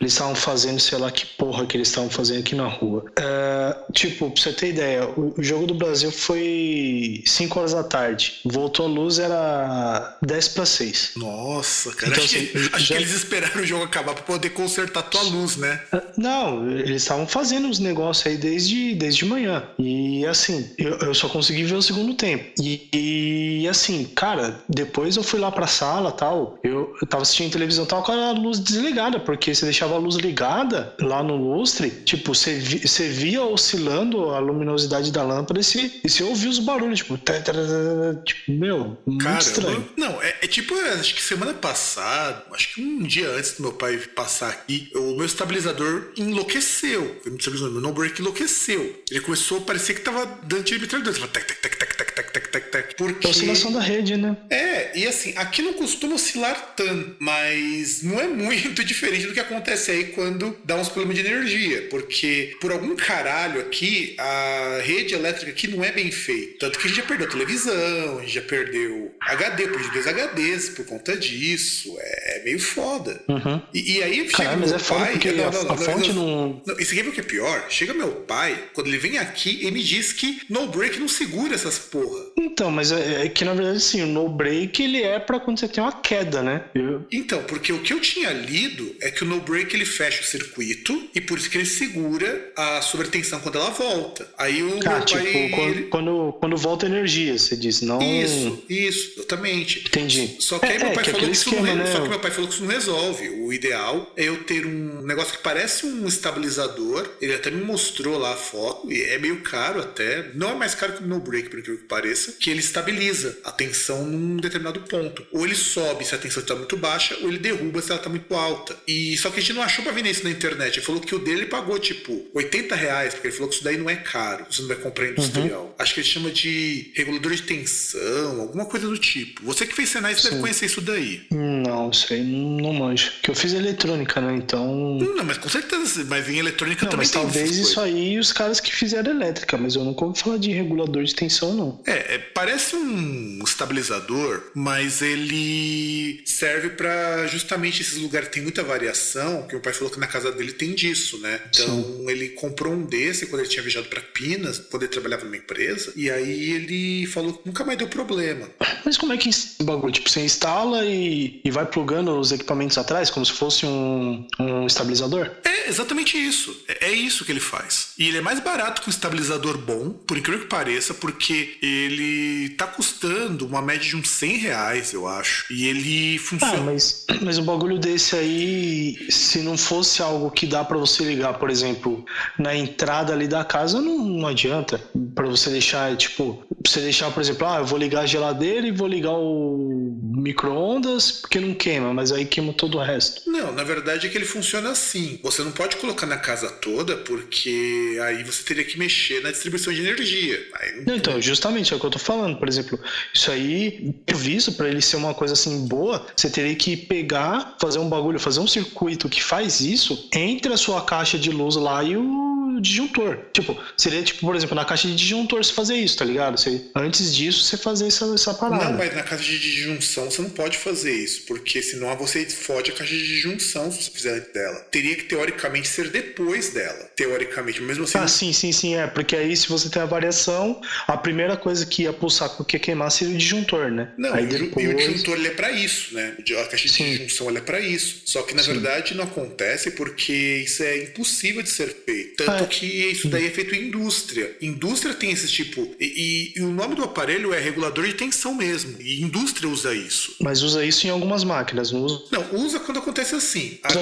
estavam fazendo, sei lá que porra que eles estavam fazendo aqui na rua. É, tipo, pra você ter ideia, o, o, jogo do Brasil foi 5 horas da tarde. Voltou a luz, era 10 para 6. Nossa, cara. Então, acho, assim, que, acho já... que, eles esperaram o jogo acabar pra poder consertar tua luz, né? É, não, eles estavam fazendo os negócios aí desde, desde manhã. E assim, eu, eu só consegui ver o segundo tempo. E, e assim, cara, depois eu fui lá pra sala tal eu, eu tava assistindo televisão, tava com a luz desligada, porque você deixava a luz ligada lá no lustre, tipo, você, vi, você via oscilando a luminosidade da lâmpada e você, e você ouviu os barulhos, tipo, tá, tá, tá, tipo meu, muito Cara, estranho. Não, é, é tipo, acho que semana passada, acho que um dia antes do meu pai passar aqui, o meu estabilizador enlouqueceu. O meu estabilizador, meu no-break enlouqueceu. Ele começou a parecer que tava dando tiro de metralhadora. Tava tac, tac, tac, tac, tac, tac, tac, tac, tac. Porque... É a oscilação da rede, né? É, e assim, aqui não costuma oscilar tanto, mas não é muito diferente do que acontece aí quando dá uns problemas de energia, porque por algum caralho aqui, a rede elétrica aqui não é bem feita. Tanto que a gente já perdeu televisão, a gente já perdeu HD, perdeu dois HDs por conta disso. É, é meio foda. Uhum. E, e aí chega Caralho, mas meu é foda pai. porque não, a- não, a não, fonte não, não- não, e você quer ver o que é pior? Chega meu pai, quando ele vem aqui, ele me diz que no break não segura essas porra. Então, mas é, é que na verdade, sim, o no break ele é pra quando você tem uma queda, né? Eu- Então, porque o que eu tinha lido é que o no break ele fecha o circuito e por isso que ele segura a sobretensão quando ela volta. Aí o Ah, tipo, pai. quando, quando, quando volta energia, você diz, não. Isso, isso, exatamente. Entendi. Só que aí É, meu é, pai que falou que isso esquema, não né? Só que meu pai falou que isso não resolve. O ideal é eu ter um negócio que parece um estabilizador. Ele até me mostrou lá a foto, e é meio caro até. Não é mais caro que o no break, por incrível que pareça, que ele estabiliza a tensão num determinado ponto. Ou ele sobe se a tensão está muito baixa, ou ele derruba se ela está muito alta. E só que a gente não achou pra vender isso na internet. Ele falou que o dele pagou tipo 80 reais, porque ele falou que isso daí não é caro. Você não vai comprar industrial. Acho que ele chama de regulador de tensão, alguma coisa do tipo. Você que fez você deve conhecer isso daí. Não, sei, não manjo. Que eu fiz eletrônica, né? Então. Não, mas com certeza, mas em eletrônica Não, também mas tem talvez isso aí os caras que fizeram elétrica, mas eu nunca ouvi falar de regulador de tensão, não. É, é, parece um estabilizador, mas ele serve pra justamente esses lugares que tem muita variação, que o pai falou que na casa dele tem disso, né? Então ele comprou um desse quando ele tinha viajado pra Pinas, quando ele trabalhava numa empresa, e aí ele falou que nunca mais deu problema. Mas como é que bagulho? Tipo, você instala e, e vai plugando os equipamentos atrás, como se fosse um, um estabilizador? É exatamente isso. É, é isso que ele faz. E ele é mais barato que um estabilizador bom, por incrível que pareça, porque ele tá custando uma média de uns 100 reais, eu acho. E ele Ah, funciona. mas, mas um bagulho desse aí, se não fosse algo que dá pra você ligar, por exemplo, na entrada ali da casa, não, não adianta. Pra você deixar, tipo, você deixar, por exemplo, ah, eu vou ligar a geladeira e vou ligar o micro-ondas porque não queima, mas aí queima todo o resto. Não, na verdade é que ele funciona assim. Você não pode colocar na casa toda, porque aí você teria que mexer na distribuição de energia. Não Não, Então, justamente é o que eu tô falando. Por exemplo, isso aí, visto para ele ser uma coisa assim boa, você teria que pegar, fazer um bagulho, fazer um circuito que faz isso entre a sua caixa de luz lá e o disjuntor. Tipo, seria tipo, por exemplo, na caixa de disjuntor você fazer isso, tá ligado? Você, antes disso, você fazer essa, essa parada. Não, mas na caixa de disjunção você não pode fazer isso, porque senão você fode a caixa de disjunção se você fizer antes dela. Teria que teoricamente ser depois dela. Teoricamente, mesmo assim. Ah, sim, sim, sim, é. Porque aí, se você tem a variação, a primeira coisa que ia pulsar que ia queimar seria o disjuntor, né? Não, aí e o depois... o disjuntor ele é para isso, né? A caixa de Sim. disjunção ela é para isso. Só que na verdade não acontece porque isso é impossível de ser feito. Tanto Ah, é. que isso daí é feito em indústria. Indústria tem esse tipo. E, e- e o nome do aparelho é regulador de tensão mesmo. E indústria usa isso. Mas usa isso em algumas máquinas, não usa? Não, usa quando acontece assim. Aqui,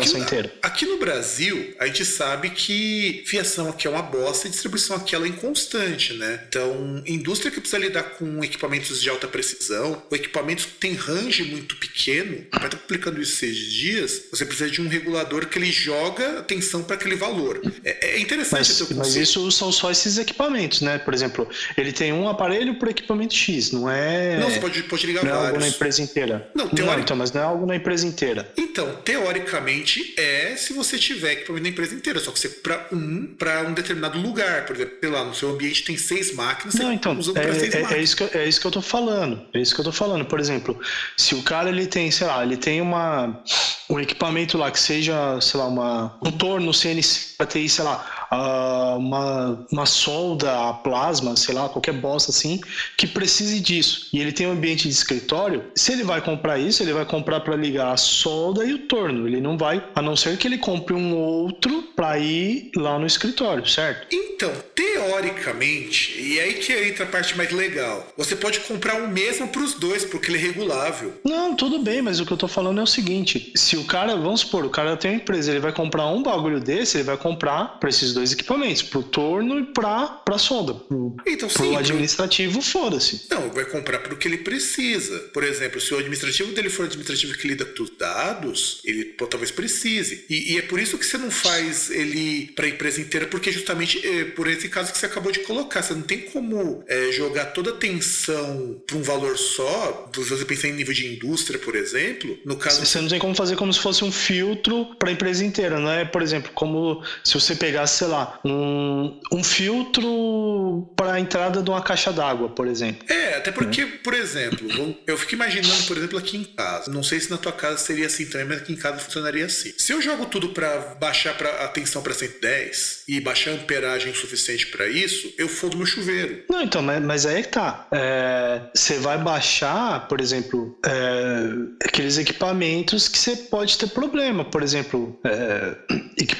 aqui no Brasil, a gente sabe que fiação aqui é uma bosta e distribuição aqui ela é inconstante, né? Então, indústria que precisa lidar com equipamentos de alta precisão, ou equipamentos que tem range muito pequeno, vai estar publicando isso esses dias, você precisa de um regulador que ele joga a tensão para aquele valor. É, é interessante Mas, esse mas isso são só esses equipamentos, né? Por exemplo, ele tem um aparelho para equipamento X, não é. Não, você pode, pode ligar não é algo na vários. empresa inteira. Não, não, então, mas não é algo na empresa inteira. Então, teoricamente, é se você tiver equipamento da empresa inteira, só que você para um, para um determinado lugar, por exemplo, sei lá, no seu ambiente tem seis máquinas, Não, então, usa para seis é, é, é máquinas. isso que, eu- é isso que eu tô falando. É isso que eu tô falando. Por exemplo, se o cara ele tem, sei lá, ele tem uma um equipamento lá que seja, sei lá, uma, um torno CNC pra ter, sei lá, ah, uma, uma solda a plasma, sei lá, qualquer bosta assim, que precise disso. E ele tem um ambiente de escritório, se ele vai comprar isso, ele vai comprar para ligar a solda e o torno. Ele não vai, a não ser que ele compre um outro para ir lá no escritório, certo? Então, teoricamente, e aí que entra a parte mais legal, você pode comprar o mesmo para os dois, porque ele é regulável. Não, tudo bem, mas o que eu tô falando é o seguinte: se o cara, vamos supor, o cara tem uma empresa, ele vai comprar um bagulho desse, ele vai comprar para esses dois equipamentos, pro torno e pra, pra sonda. Pro, Então, pro sim, administrativo, foda-se. Não, vai comprar para o que ele precisa. Por exemplo, se o administrativo dele for administrativo que lida com os dados, ele pô, talvez precise. E, e é por isso que você não faz ele para a empresa inteira, porque justamente é por esse caso que você acabou de colocar. Você não tem como é, jogar toda a atenção para um valor só. Se você pensar em nível de indústria, por exemplo, no caso. Você não tem como fazer como se fosse um filtro para a empresa inteira, não é? Por exemplo, como se você pegasse, sei lá, um, um filtro para a entrada de uma caixa d'água, por exemplo. É, até porque, por exemplo, eu fico imaginando, por exemplo, aqui em casa. Não sei se na tua casa seria assim também, mas aqui em casa funcionaria assim. Se eu jogo tudo para baixar pra, a tensão para 110 e baixar a amperagem o suficiente para isso, eu fodo meu chuveiro. Não, então, mas, mas aí é que tá. É, Você vai baixar, por exemplo, é, aqueles equipamentos que você pode ter problema. Por exemplo, é, equi-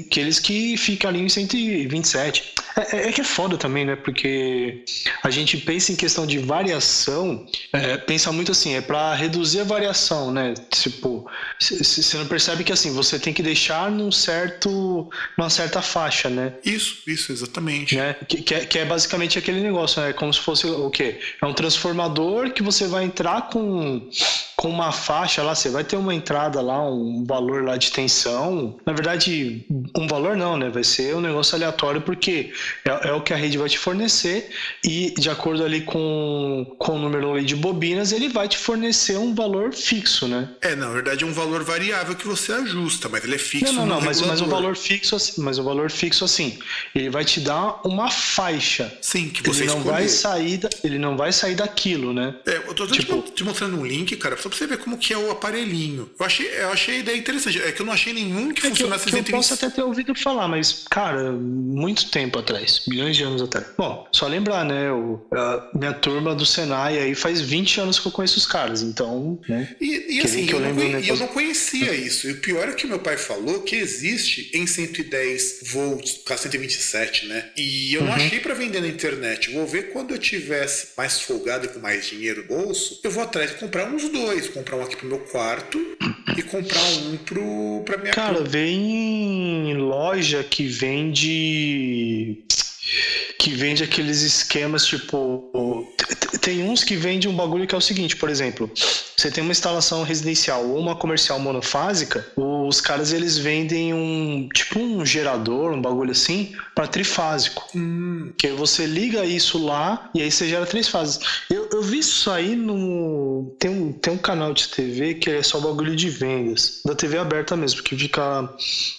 aqueles que ficam ali em 127. É, é- é que é foda também, né? Porque a gente pensa em questão de variação, é, pensa muito assim, é para reduzir a variação, né? Tipo, você não percebe que assim, você tem que deixar num certo, numa certa faixa, né? Isso, isso, exatamente. né? Que, que, é, que é basicamente aquele negócio, né? Como se fosse o quê? É um transformador que você vai entrar com, com uma faixa lá, você vai ter uma entrada lá, um valor lá de tensão. Na verdade, um valor não, né? Vai ser um negócio aleatório porque é, é o que a rede vai te fornecer e de acordo ali com, com o número ali de bobinas, ele vai te fornecer um valor fixo, né? É, na verdade é um valor variável que você ajusta, mas ele é fixo Não, não, não, mas, mas um valor fixo assim, mas um valor fixo assim, ele vai te dar uma faixa. Sim, que você ele não escolher. vai sair da, ele não vai sair daquilo, né? É, eu tô Tipo- te, mostrando um link, cara, só pra você ver como que é o aparelhinho. Eu achei, eu achei a ideia interessante. É que eu não achei nenhum que É que eu, funcionasse que eu 120. posso até ter ouvido falar, mas, cara, muito tempo atrás, milhões de anos atrás. Bom, só lembrar, né? O, a minha turma do Senai aí faz 20 anos que eu conheço os caras, então, né? E, e assim, eu, eu não, um e eu não conhecia isso. E o pior é que meu pai falou que existe em 110 volts, com 127, né? E eu não Uhum. achei pra vender na internet. Eu vou ver quando eu tivesse mais folgado e com mais dinheiro no bolso, eu vou atrás de comprar uns dois. Comprar um aqui pro meu quarto e comprar um pro, pra minha Cara, vem loja que vende. Que vende aqueles esquemas tipo. Tem uns que vende um bagulho que é o seguinte, por exemplo, você tem uma instalação residencial ou uma comercial monofásica, os caras eles vendem um tipo um gerador, um bagulho assim, para trifásico. Hum, Que você liga isso lá e aí você gera três fases. Eu, eu vi isso aí no. Tem um, tem um canal de TV que é só bagulho de vendas. Da TV aberta mesmo, que fica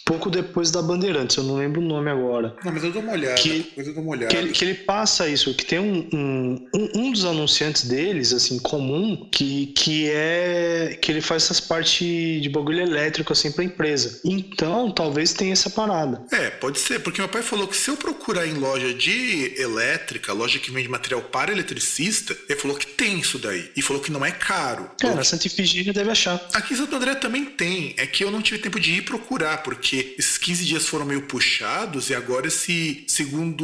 pouco depois da Bandeirantes, eu não lembro o nome agora. não, mas eu dou uma olhada. Que- depois eu dou uma olhada. Que ele, que ele passa isso, que tem um, um, um- dos anunciantes deles, assim, comum, que, que é que ele faz essas partes de bagulho elétrico, assim, pra empresa. Então, talvez tenha essa parada. É, pode ser, porque meu pai falou que se eu procurar em loja de elétrica, loja que vende material para eletricista, ele falou que tem isso daí. E falou que não é caro. É, na Santa Ifigênia deve achar. Aqui em Santo André também tem. É que eu não tive tempo de ir procurar, porque esses 15 dias foram meio puxados e agora esse segundo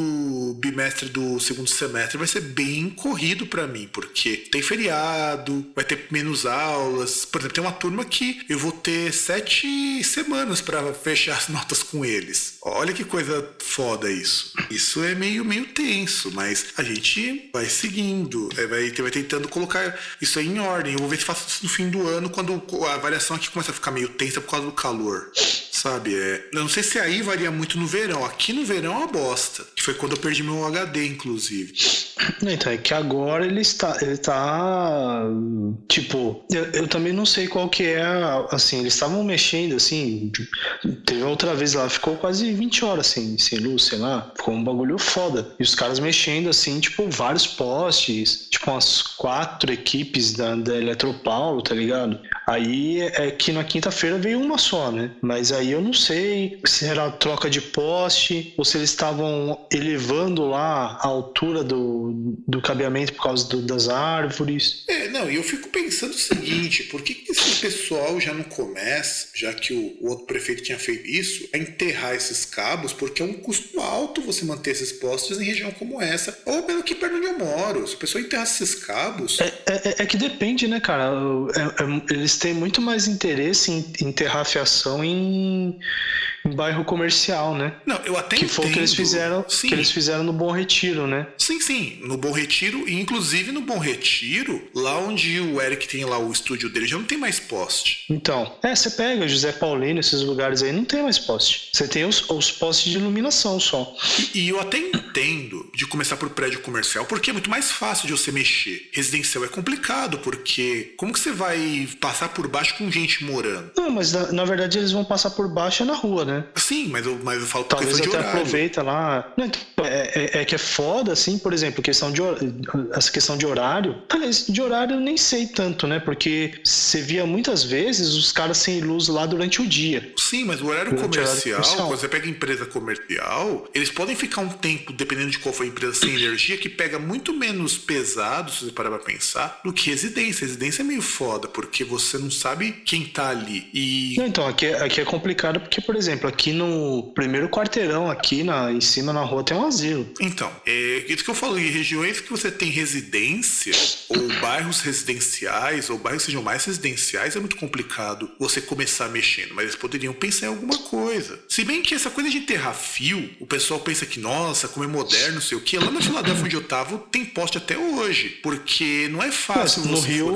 bimestre do segundo semestre vai ser bem corrido pra mim, porque tem feriado, vai ter menos aulas. Por exemplo, tem uma turma que eu vou ter sete semanas pra fechar as notas com eles. Olha que coisa foda isso. Isso é meio, meio tenso, mas a gente vai seguindo, é, vai, vai tentando colocar isso aí em ordem. Eu vou ver se faço isso no fim do ano, quando a variação aqui começa a ficar meio tensa por causa do calor. Sabe? É, eu não sei se aí varia muito no verão. Aqui no verão é uma bosta. Que foi quando eu perdi meu HD, inclusive. Então, é que agora ele está, ele tá, tipo, eu, eu também não sei qual que é, a- assim, eles estavam mexendo, assim, teve outra vez lá, ficou quase 20 horas, assim, sem luz, sei lá, ficou um bagulho foda, e os caras mexendo, assim, tipo, vários postes, tipo, umas quatro equipes da, da Eletropaulo, tá ligado? Aí é que na quinta-feira veio uma só, né? Mas aí eu não sei se era troca de poste ou se eles estavam elevando lá a altura do, do cabeamento por causa do- das árvores. É, não, e eu fico pensando o seguinte, por que, que esse pessoal já não começa, já que o, o, outro prefeito tinha feito isso, a enterrar esses cabos, porque é um custo alto você manter esses postos em região como essa, ou pelo que perto onde eu moro. Se a pessoa enterrasse esses cabos... É, é, é que depende, né, cara? É, é, eles têm muito mais interesse em enterrar a fiação em em bairro comercial, né? Não, eu até que entendo. foi o que eles fizeram, sim. Que eles fizeram no Bom Retiro, né? Sim, sim, no Bom Retiro e inclusive no Bom Retiro, lá onde o Eric tem lá o estúdio dele, já não tem mais poste. Então, é, você pega José Paulino, esses lugares aí, não tem mais poste. Você tem os, os postes de iluminação só. E, e eu até entendo de começar por prédio comercial, porque é muito mais fácil de você mexer. Residencial é complicado, porque como que você vai passar por baixo com gente morando? Não, mas na, na verdade eles vão passar por baixo na rua, né? Sim, mas eu, mas eu falo Talvez até horário. aproveita lá. Não, é, é, é que é foda, assim, por exemplo, questão de, essa questão de horário. Aliás, de horário eu nem sei tanto, né? Porque você via muitas vezes os caras sem luz lá durante o dia. Sim, mas o horário o horário comercial, comercial. quando você pega empresa comercial, eles podem ficar um tempo, dependendo de qual for a empresa, sem energia, que pega muito menos pesado, se você parar pra pensar, do que residência. Residência é meio foda, porque você não sabe quem tá ali. E Não, então, aqui, é- aqui é complicado porque, por exemplo, aqui no primeiro quarteirão, aqui na, em cima na rua, tem um asilo. Então, é isso que eu falo, em regiões que você tem residência, ou bairros residenciais, ou bairros que sejam mais residenciais, é muito complicado você começar mexendo, mas eles poderiam pensar em alguma coisa. Se bem que essa coisa de enterrar fio, o pessoal pensa que, nossa, como é moderno, não sei o que, lá na Filadélfia onde eu tava, tem poste até hoje, porque não é Mas fácil no você furar.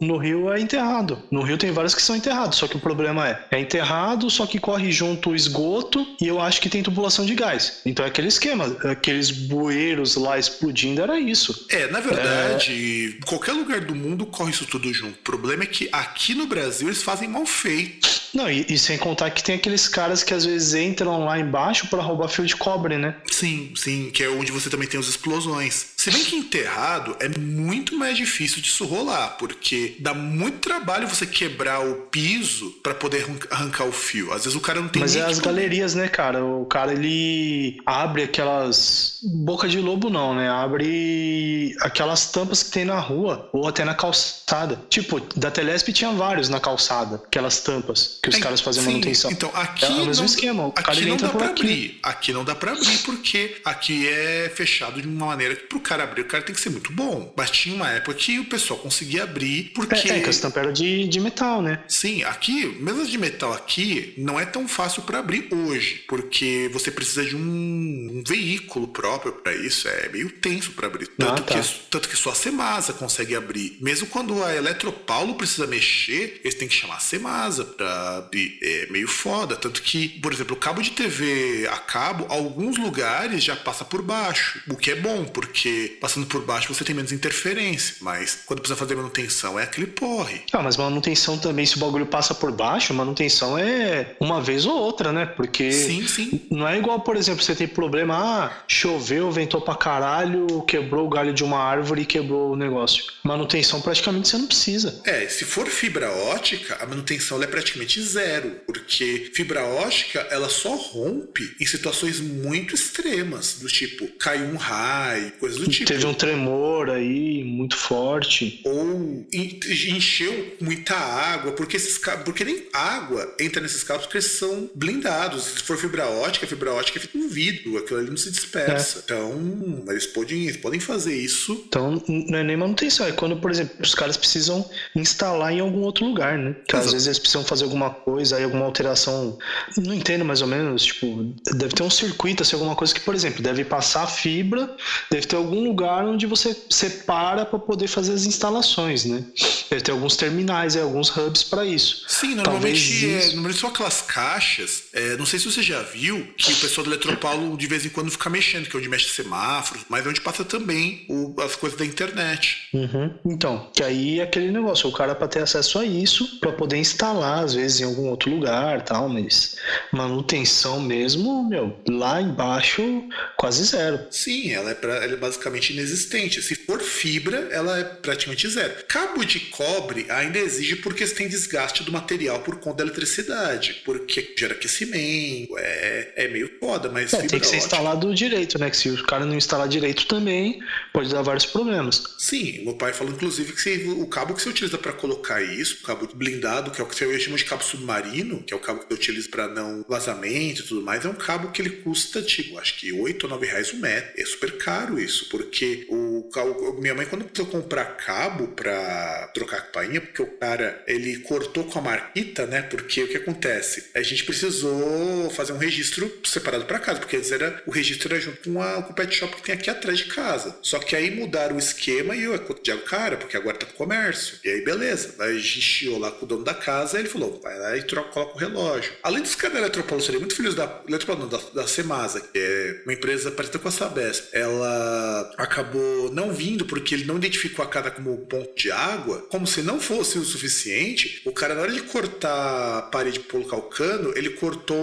No Rio é enterrado. No Rio tem vários que são enterrados, só que o problema é, é enterrado, só que corre junto o esgoto e eu acho que tem tubulação de gás. Então é aquele esquema, aqueles bueiros lá explodindo, era isso. É, na verdade, em qualquer lugar do mundo corre isso tudo junto. O problema é que aqui no Brasil eles fazem mal feito. Não, e, e sem contar que tem aqueles caras que às vezes entram lá embaixo pra roubar fio de cobre, né? Sim, sim, que é onde você também tem as explosões. Se bem que enterrado é muito mais difícil disso rolar, porque dá muito trabalho você quebrar o piso pra poder arran- arrancar o fio. Às vezes o cara não tem Mas é as equipamento. galerias, né, cara? O cara ele abre aquelas boca de lobo não, né? Abre aquelas tampas que tem na rua ou até na calçada. Tipo, da Telesp tinha vários na calçada, aquelas tampas que os É, caras faziam sim, manutenção. Então, aqui É o mesmo não, esquema, o cara aqui não dá aqui. abrir. Aqui não dá pra abrir porque aqui é fechado de uma maneira que pro cara abrir, o cara tem que ser muito bom. Mas tinha uma época que o pessoal conseguia abrir porque É, é, que as tampas eram de, de metal, né? Sim, aqui, mesmo as de metal aqui, não é tão fácil para abrir hoje, porque você precisa de um, um veículo próprio para isso, é meio tenso para abrir. Tanto, Ah, tá. que, tanto que só a Semasa consegue abrir. Mesmo quando a Eletropaulo precisa mexer, eles têm que chamar a Semasa para abrir. É meio foda. Tanto que, por exemplo, o cabo de TV a cabo, alguns lugares já passa por baixo, o que é bom, porque passando por baixo você tem menos interferência, mas quando precisa fazer manutenção é aquele porre. Ah, mas manutenção também, se o bagulho passa por baixo, manutenção é uma vez ou outra, né? Porque Sim, sim. não é igual, por exemplo, você tem problema, ah, choveu, ventou pra caralho, quebrou o galho de uma árvore e quebrou o negócio. Manutenção praticamente você não precisa. É, se for fibra ótica, a manutenção é praticamente zero, porque fibra ótica ela só rompe em situações muito extremas, do tipo caiu um raio, coisas do tipo. Teve um tremor aí muito forte. Ou en- encheu muita água, porque esses porque nem água entra nesses cabos porque eles são blindados. Se for fibra ótica, a fibra ótica é feita em vidro, aquilo ali não se dispersa. Então, eles podem, eles podem fazer isso. Então, não é nem manutenção, é quando, por exemplo, os caras precisam instalar em algum outro lugar, né? Que às vezes eles precisam fazer alguma coisa, aí alguma alteração. Não entendo mais ou menos, tipo, deve ter um circuito, assim, alguma coisa que, por exemplo, deve passar a fibra, deve ter algum lugar onde você separa para poder fazer as instalações, né? Deve ter alguns terminais, é, alguns hubs para isso. Sim, Talvez normalmente, é, isso- normalmente são aquelas caixas. é, não sei se você já viu que o pessoal do Eletropaulo de vez em quando fica mexendo, que é onde mexe semáforos, mas é onde passa também o- as coisas da internet. Uhum. Então, que aí é aquele negócio, o cara para ter acesso a isso, para poder instalar, às vezes em algum outro lugar tal, mas manutenção mesmo, meu, lá embaixo quase zero. Sim, ela é, pra, ela é basicamente inexistente. Se for fibra, ela é praticamente zero. Cabo de cobre ainda exige porque tem desgaste do material por conta da eletricidade, porque gera aquecimento, é, é meio foda, mas é, tem que ser ótica... instalado direito, né? Que se o cara não instalar direito também, pode dar vários problemas. Sim, meu pai falou inclusive que você, o cabo que você utiliza para colocar isso, o cabo blindado, que é o que você chama de cabo submarino, que é o cabo que você utiliza para não vazamento e tudo mais, é um cabo que ele custa, tipo, acho que 8 ou 9 reais o metro. É super caro isso, porque o, o minha mãe, quando precisou comprar cabo para trocar a campainha, porque o cara ele cortou com a marquita, né? Porque o que acontece? A gente precisou fazer um registro separado para casa, porque antes era, o registro era junto com, a, com o pet shop que tem aqui atrás de casa. Só que aí mudaram o esquema e eu é Diego, cara, porque agora tá com comércio. E aí, beleza. Aí a gente chiou lá com o dono da casa, ele falou: vai lá e troca, coloca o relógio. Além dos caras da Eletropaulo serem muito filhos da Eletropaulo, da, da Semasa, que é uma empresa parecida com a Sabesp, ela acabou não vindo porque ele não identificou a casa como ponto de água, como se não fosse o suficiente. O cara, na hora de cortar a parede para colocar o cano, ele cortou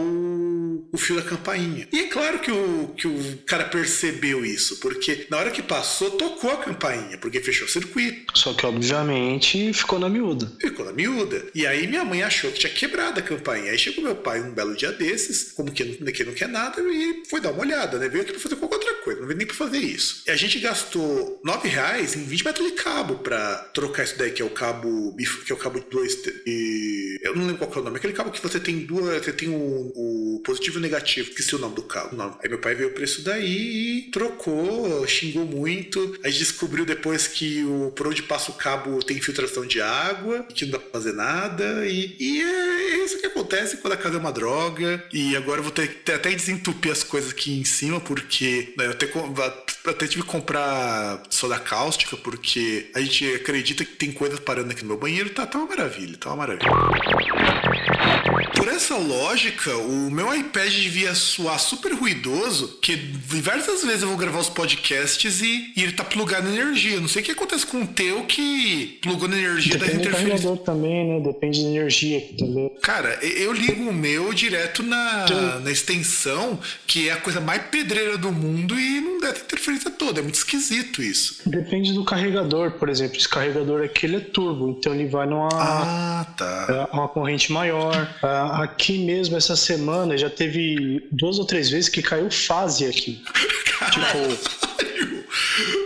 o fio da campainha. E é claro que o, que o cara percebeu isso, porque na hora que passou, tocou a campainha, porque fechou o circuito. Só que, obviamente, ficou na miúda. Ficou na miúda. E aí minha mãe achou que tinha quebrado a campainha. Aí chegou meu pai um belo dia desses, como que, que não quer nada, e foi dar uma olhada, né? Veio aqui pra fazer qualquer outra coisa, não veio nem pra fazer isso. E a gente gastou 9 reais em 20 metros de cabo pra trocar daí, que é o cabo, que é o cabo de dois. E eu não lembro qual é o nome, aquele cabo que você tem duas, você tem o, o positivo e o negativo, que se o nome do cabo. Não. Aí meu pai veio o preço daí e trocou, xingou muito. Aí descobriu depois que o por onde passa o cabo tem infiltração de água, que não dá pra fazer nada. E, e é isso que acontece quando a casa é uma droga. E agora eu vou ter que até desentupir as coisas aqui em cima, porque né, eu até, até tive que comprar soda cáustica, porque a gente acredita que tem coisas parando aqui no meu banheiro. Tá, tá uma maravilha, tá uma maravilha. Por essa lógica, o meu iPad devia soar super ruidoso, que diversas vezes eu vou gravar os podcasts e, e ele tá plugado na energia. Não sei o que acontece com o teu que plugou na energia Depende da interferência. Do também, né? Depende da energia, entendeu? Cara, eu ligo o meu direto na, na extensão, que é a coisa mais pedreira do mundo e não dá interferência toda. É muito esquisito isso. Depende do carregador, por exemplo. Esse carregador aqui ele é turbo, então ele vai numa ah, tá. É, uma corrente maior. Ah, aqui mesmo, essa semana, já teve duas ou três vezes que caiu fase aqui. tipo.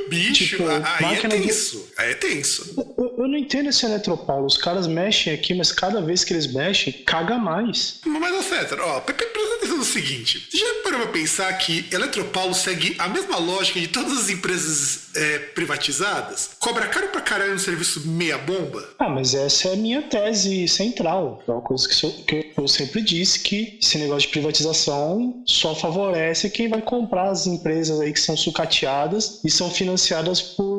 Bicho, tipo, aí é tenso. De... Aí é tenso. Eu, eu, não entendo esse Eletropaulo. Os caras mexem aqui, mas cada vez que eles mexem, caga mais. Mas, César, ó, presta no seguinte. Você já parou pra pensar que Eletropaulo segue a mesma lógica de todas as empresas é, privatizadas? Cobra caro pra caralho um serviço meia bomba? Ah, mas essa é a minha tese central. É uma coisa que eu, que eu sempre disse que esse negócio de privatização só favorece quem vai comprar as empresas aí que são sucateadas e são financiadas por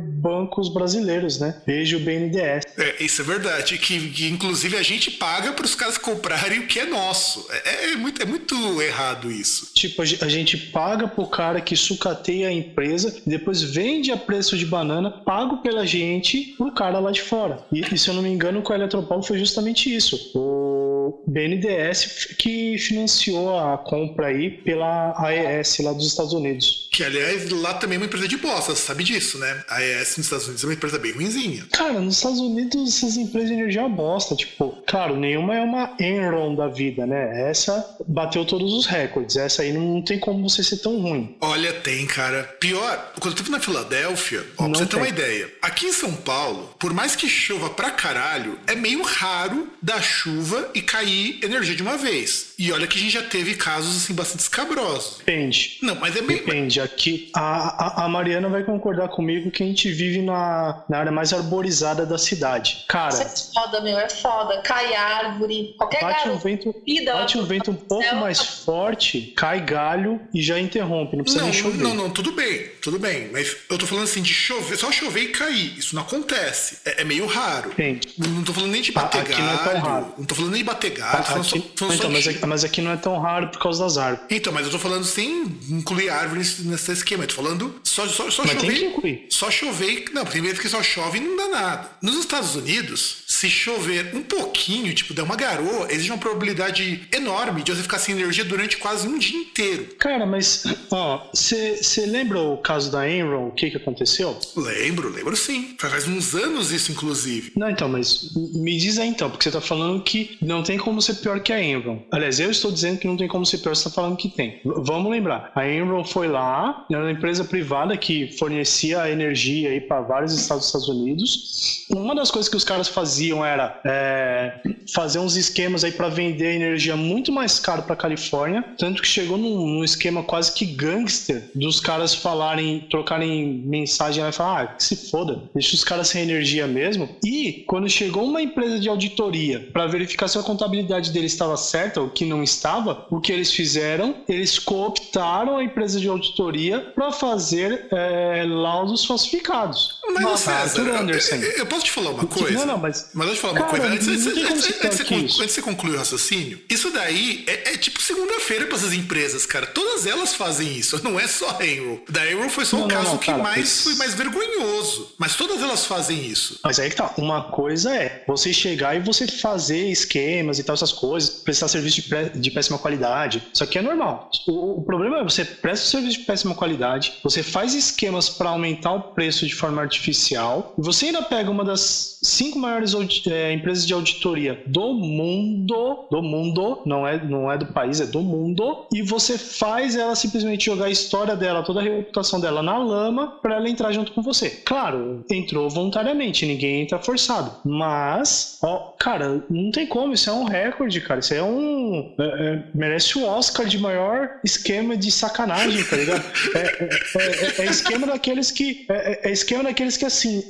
bancos brasileiros, né? Veja o BNDES. É, isso é verdade. Que, que inclusive a gente paga para os caras comprarem o que é nosso. É, é, muito, é muito errado isso. Tipo, a gente paga pro cara que sucateia a empresa e depois vende a preço de banana, pago pela gente pro cara lá de fora. E, e se eu não me engano, com a Eletropaulo foi justamente isso. O BNDES que financiou a compra aí pela AES lá dos Estados Unidos. Que, aliás, lá também é uma empresa de bosta, sabe disso, né? A AES nos Estados Unidos é uma empresa bem ruinzinha. Cara, nos Estados Unidos essas empresas de energia é bosta. Tipo, claro, nenhuma é uma Enron da vida, né? Essa bateu todos os recordes. Essa aí não tem como você ser tão ruim. Olha, tem, cara. Pior, quando eu tava na Filadélfia, ó, pra você ter uma ideia. Aqui em São Paulo, por mais que chova pra caralho, é meio raro da chuva e cair energia de uma vez. E olha que a gente já teve casos assim bastante escabrosos. Depende. Não, mas é meio. Depende aqui. A, a, a, Mariana vai concordar comigo que a gente vive na, na área mais arborizada da cidade. Cara. Isso é foda, meu, é foda. Cai árvore, qualquer bate um vento, vida, Bate um vento um pouco céu, mais forte, cai galho e já interrompe. Não precisa não, nem chover. Não, não, tudo bem, tudo bem. Mas eu tô falando assim de chover, só chover e cair. Isso não acontece. É, é meio raro. Sim. Não tô falando nem de bater aqui galho. Não, é tão raro. não tô falando nem de bater galho. Aqui, só, então, mas, aqui, mas aqui não é tão raro por causa das árvores. Então, mas eu tô falando sem incluir árvores nesse esquema. Eu tô falando só, só, só mas chover. Tem que incluir. Só chover. Não, tem vezes que só chove e não dá nada. Nos Estados Unidos, se chover um pouquinho, tipo, der uma garoa, existe uma probabilidade enorme de você ficar sem energia durante quase um dia inteiro. Cara, mas, ó, você lembra o caso da Enron, o que que aconteceu? Lembro, lembro sim. Faz uns anos isso, inclusive. Não, então, mas me diz aí então, porque você tá falando que não tem como ser pior que a Enron. Aliás, eu estou dizendo que não tem como ser pior, você tá falando que tem. Vamos lembrar, a Enron foi lá, era uma empresa privada que fornecia energia aí para vários estados dos Estados Unidos. Uma das coisas que os caras faziam era é, fazer uns esquemas aí para vender energia muito mais caro para Califórnia, tanto que chegou num, num, esquema quase que gangster dos caras falarem, trocarem mensagem e falar, ah, se foda, deixa os caras sem energia mesmo. E quando chegou uma empresa de auditoria para verificar se a contabilidade deles estava certa ou que não estava, o que eles fizeram? Eles cooptaram a empresa de auditoria para fazer é, laudos falsificados. Mas, Nossa, César, Anderson. Eu, eu, posso te falar uma coisa? Não, não, mas. Mas deixa eu te falar uma cara, coisa. Antes, antes, antes, antes, você concluir o raciocínio, isso daí é, é tipo segunda-feira para essas empresas, cara. Todas elas fazem isso. Não é só a Enron. Da Enron foi só o caso não, que cara, mais foi mais vergonhoso. Mas todas elas fazem isso. Mas aí que tá. Uma coisa é você chegar e você fazer esquemas e tal, essas coisas, prestar serviço de, pré, de péssima qualidade. Isso aqui é normal. O, o problema é você presta serviço de péssima qualidade, você faz esquemas para aumentar o preço de forma artificial, e você ainda pega uma das cinco maiores é, empresas de auditoria do mundo, do mundo, não é, não é do país, é do mundo, e você faz ela simplesmente jogar a história dela, toda a reputação dela na lama para ela entrar junto com você. Claro, entrou voluntariamente, ninguém entra forçado, mas, ó, cara, não tem como, isso é um recorde, cara, isso é um. É, é, merece o Oscar de maior esquema de sacanagem, tá ligado? É, é, é, é esquema daqueles que. É, esquema daqueles que, assim,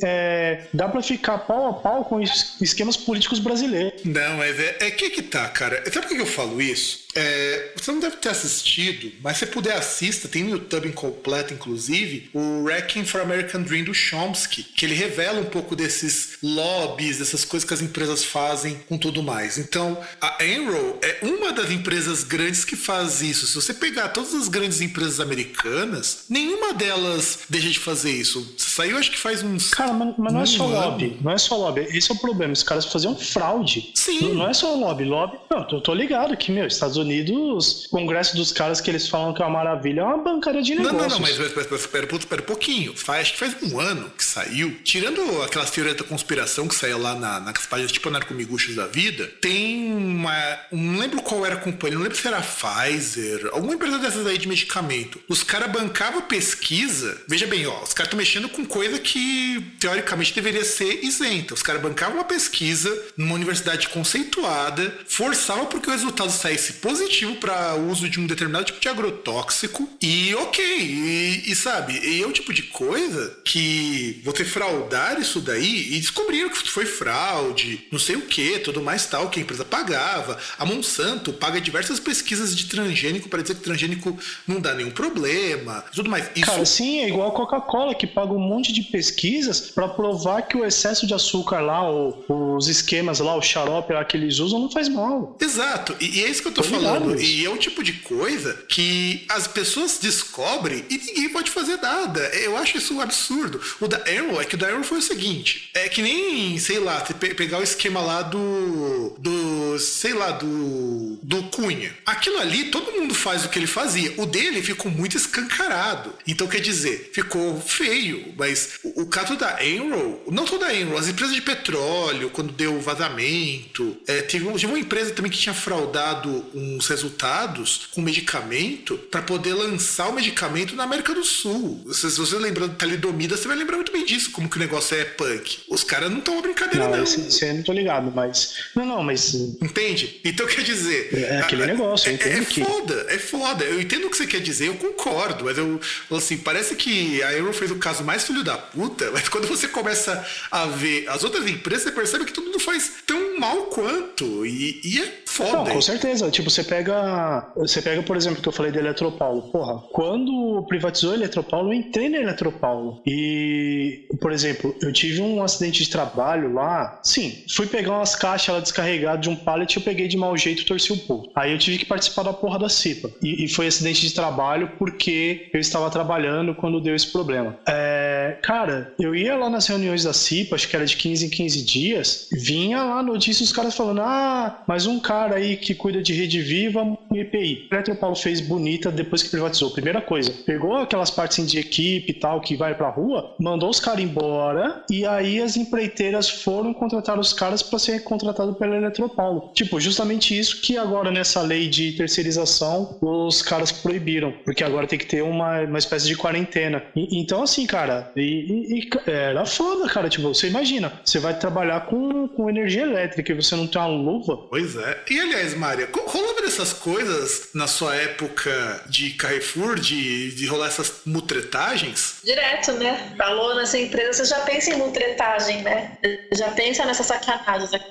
dá pra ficar pau a pau com esquemas políticos brasileiros. Não, mas é, é que que tá, cara. Sabe por que eu falo isso? É, você não deve ter assistido, mas se puder assista, tem no YouTube incompleto, inclusive, o Wrecking for American Dream do Chomsky, que ele revela um pouco desses lobbies, dessas coisas que as empresas fazem com tudo mais. Então, a Enron é uma das empresas grandes que faz isso. Se você pegar todas as grandes empresas americanas, nenhuma delas deixa de fazer isso. Saiu, acho que faz uns. Cara, mas, mas não é só lobby. Não é só lobby. Esse é o problema. Os caras faziam fraude. Sim. Não, não é só lobby. Lobby. Não, eu tô ligado que, meu, Estados Unidos Unidos, congresso dos caras que eles falam que é uma maravilha, é uma bancada de negócios. Não, não, não, mas espera, espera, um pouquinho. Faz, acho que faz um ano que saiu, tirando aquelas teorias da conspiração que saiu lá na, nas páginas tipo Narcomiguchos da vida, tem uma. Não lembro qual era a companhia, não lembro se era a Pfizer, alguma empresa dessas aí de medicamento. Os caras bancavam pesquisa. Veja bem, ó, os caras estão mexendo com coisa que teoricamente deveria ser isenta. Os caras bancavam uma pesquisa numa universidade conceituada, forçavam porque o resultado saísse positivo positivo para uso de um determinado tipo de agrotóxico e ok, e, e, sabe, e é o tipo de coisa que você fraudar isso daí e descobriram que foi fraude, não sei o que, tudo mais tal, que a empresa pagava. A Monsanto paga diversas pesquisas de transgênico para dizer que transgênico não dá nenhum problema, tudo mais. Isso... Cara, sim, é igual a Coca-Cola que paga um monte de pesquisas para provar que o excesso de açúcar lá, ou os esquemas lá, o xarope lá que eles usam não faz mal. Exato, e, e é isso que eu tô falando falando. E é o tipo de coisa que as pessoas descobrem e ninguém pode fazer nada. Eu acho isso um absurdo. O da Arrow é que o da Arrow foi o seguinte: é que nem, sei lá, pegar o esquema lá do. do. sei lá, do. do Cunha. Aquilo ali, todo mundo faz o que ele fazia. O dele ficou muito escancarado. Então, quer dizer, ficou feio. Mas o, o caso da Enron, não só da Enron, as empresas de petróleo, quando deu vazamento, é, teve, teve uma empresa também que tinha fraudado um uns resultados com medicamento para poder lançar o medicamento na América do Sul. Se, você lembrando de talidomida, você vai lembrar muito bem disso, como que o negócio é punk. Os caras não estão uma brincadeira, não. não. Esse, eu não tô ligado, mas. Não, não, mas. Entende? Então quer dizer. É, aquele a, negócio, eu entendo. É, é que... foda, é foda. Eu entendo o que você quer dizer, eu concordo, mas eu. Assim, parece que a Euro fez o caso mais filho da puta, mas quando você começa a ver as outras empresas, você percebe que todo mundo faz tão mal quanto. E, e é Não, com certeza. Tipo, você pega, você pega, por exemplo, que eu falei da Eletropaulo. Porra, quando privatizou a Eletropaulo, eu entrei na Eletropaulo. E, por exemplo, eu tive um acidente de trabalho lá. Sim, fui pegar umas caixas lá descarregadas de um pallet, eu peguei de mau jeito e torci o pulso. Aí eu tive que participar da porra da CIPA. E, e foi acidente de trabalho porque eu estava trabalhando quando deu esse problema. É, cara, eu ia lá nas reuniões da CIPA, acho que era de 15 em 15 dias, vinha lá notícia os caras falando: ah, mas um cara aí que cuida de rede viva, um EPI. O Eletropaulo fez bonita depois que privatizou. Primeira coisa, pegou aquelas partes de equipe e tal que vai pra rua, mandou os caras embora e aí as empreiteiras foram contratar os caras para ser contratado pela Eletropaulo. Tipo, justamente isso que agora nessa lei de terceirização os caras proibiram, porque agora tem que ter uma, uma espécie de quarentena. E, então, assim, cara, e, e, era foda, cara. Tipo, você imagina, você vai trabalhar com, com energia elétrica e você não tem uma luva. Pois é. E aliás, Maria, rolava dessas coisas na sua época de Carrefour, de, de rolar essas mutretagens? Direto, né? Falou nessa empresa, você já pensa em mutretagem, né? Já pensa nessa sacanagem.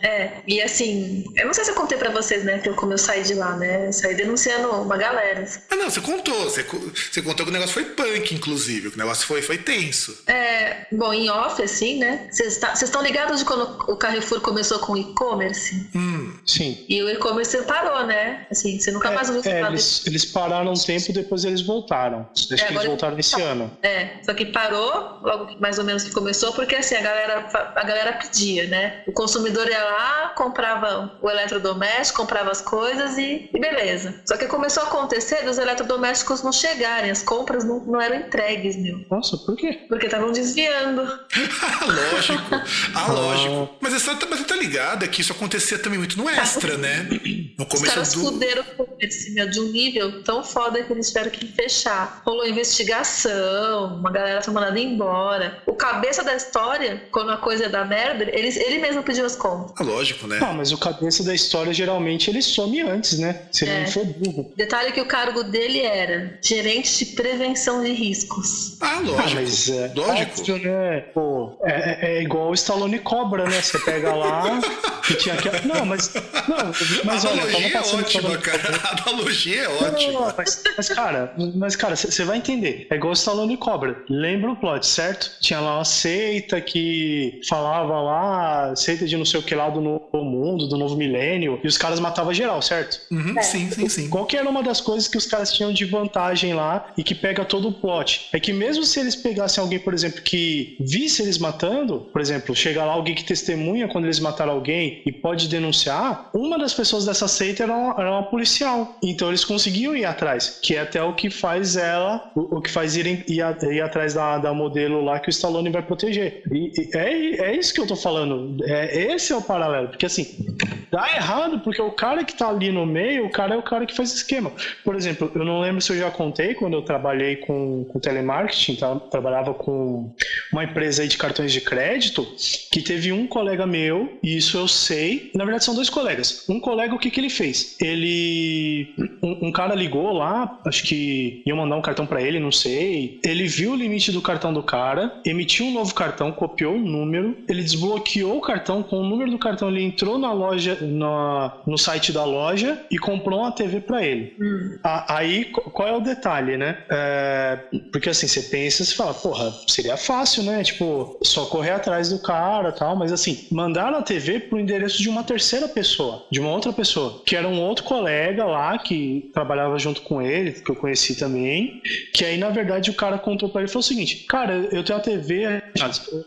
É, e assim, eu não sei se eu contei pra vocês, né, que eu, como eu saí de lá, né? Eu saí denunciando uma galera. Ah, não, você contou. Você, você contou que o negócio foi punk, inclusive. Que o negócio foi, foi tenso. É, bom, em off, assim, né? Vocês tá, estão ligados de quando o Carrefour começou com e-commerce? Hum. Sim. E o e-commerce parou, né? Assim, você nunca É, mais ouviu é, falar eles, eles pararam um tempo, depois eles voltaram. Acho que eles voltaram esse ano. É, só que parou, logo mais ou menos que começou, porque assim, a galera, a galera pedia, né? O consumidor ia lá, comprava o eletrodoméstico, comprava as coisas e, e beleza. Só que começou a acontecer dos eletrodomésticos não chegarem, as compras não, não eram entregues, meu. Nossa, por quê? Porque estavam desviando. Ah, lógico. Ah, lógico. Mas você, tá, mas você tá ligada que isso acontecia também muito no extra, né? No Os começo caras do. fuderam o de um nível tão foda que eles tiveram que fechar. Rolou investigação, uma galera foi mandada embora. O cabeça da história, quando a coisa é da merda, ele, ele mesmo pediu as contas. Ah, lógico, né? Não, mas o cabeça da história geralmente ele some antes, né? Se ele É. não for burro. Detalhe que o cargo dele era gerente de prevenção de riscos. Ah, Ah, lógico. mas é lógico. óbvio, né? Pô, é, é- é igual o Stallone Cobra, né? Você pega lá e tinha que... Não, mas... Não, mas a olha, tava é passando ótima, Stallone cara. A analogia é Não, não, ótima. não, mas, mas, cara, mas, cara, você vai entender. É igual o Stallone Cobra. Lembra o plot, certo? Tinha lá uma seita que falava lá, seita de não sei o que lá do novo mundo, do novo milênio, e os caras matavam geral, certo? Uhum, sim, sim, sim. Qual que era uma das coisas que os caras tinham de vantagem lá e que pega todo o plot? É que mesmo se eles pegassem alguém, por exemplo, que visse eles matando, por exemplo, chega lá alguém que testemunha quando eles mataram alguém e pode denunciar, uma das pessoas dessa seita era uma, era uma policial. Então eles conseguiam ir atrás, que é até o que faz ela, o, o que faz irem, ir, ir atrás da, da modelo lá que o Stallone vai proteger. E, e é, é isso que eu tô falando. É, esse é o paralelo. Porque assim, dá errado porque o cara que tá ali no meio, o cara é o cara que faz esquema. Por exemplo, eu não lembro se eu já contei quando eu trabalhei com, com telemarketing, tá? trabalhava com uma empresa aí de cartões de crédito, que teve um colega meu, e isso eu sei, na verdade são dois colegas. Um colega, o que que ele fez? Ele, um, um cara ligou lá, acho que ia mandar um cartão pra ele, não sei. Ele viu o limite do cartão do cara, emitiu um novo cartão, copiou o número, ele desbloqueou o cartão, com o número do cartão ele entrou na loja, na, no site da loja e comprou uma TV pra ele. A- Aí, qu- qual é o detalhe, né? É, porque assim, você pensa, você fala, porra, seria fácil, né? Tipo, só correr atrás do cara tal, mas assim, mandaram a TV pro endereço de uma terceira pessoa, de uma outra pessoa, que era um outro colega lá que trabalhava junto com ele, que eu conheci também, que aí, na verdade, o cara contou pra ele falou o seguinte, cara, eu tenho uma TV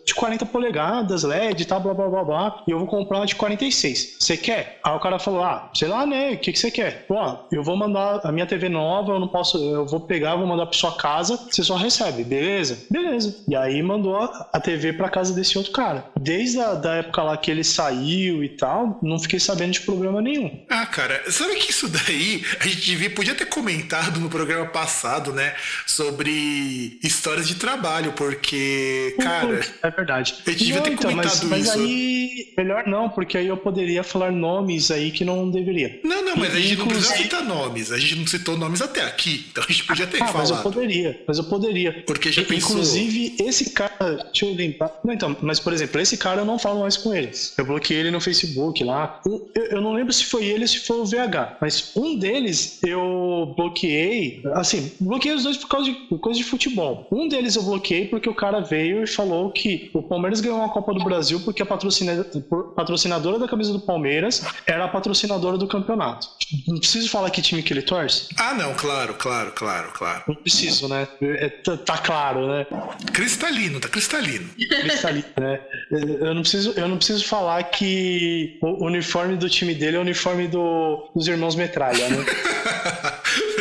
de 40 polegadas, LED, tá, blá, blá, blá, blá, e eu vou comprar uma de 46. Você quer? Aí o cara falou, ah, sei lá, né, o que, que você quer? Pô, eu vou mandar a minha TV nova, eu não posso, eu vou pegar, vou mandar pra sua casa, você só recebe, beleza? Beleza. E aí mandou a TV pra casa desse outro cara. Desde a da época lá que ele saiu e tal, não fiquei sabendo de problema nenhum. Ah, cara, sabe que isso daí a gente devia, podia ter comentado no programa passado, né? Sobre histórias de trabalho, porque, cara. É verdade. Eu devia ter mas, comentado mas isso. aí, melhor não, porque aí eu poderia falar nomes aí que não deveria. Não, não, mas a gente não precisa Inclusive- citar nomes. A gente não citou nomes até aqui. Então a gente podia ter Ah, mas eu falado. poderia, mas eu poderia. Porque já pensou. Inclusive, esse cara, deixa eu lembrar. Não, então, mas por exemplo, esse cara eu não falo mais com ele. Eu bloqueei ele no Facebook lá. Eu, eu não lembro se foi ele ou se foi o VH, mas um deles eu bloqueei. Assim, bloqueei os dois por causa de, causa de futebol. Um deles eu bloqueei porque o cara veio e falou falou que o Palmeiras ganhou a Copa do Brasil porque a patrocinadora da camisa do Palmeiras era a patrocinadora do campeonato. Não preciso falar que time que ele torce? Ah, não, claro, claro, claro, claro. Não preciso, né? É, tá, tá claro, né? Cristalino, tá cristalino. Cristalino, né? Eu não preciso, eu não preciso falar que o uniforme do time dele é o uniforme do, dos irmãos Metralha, né?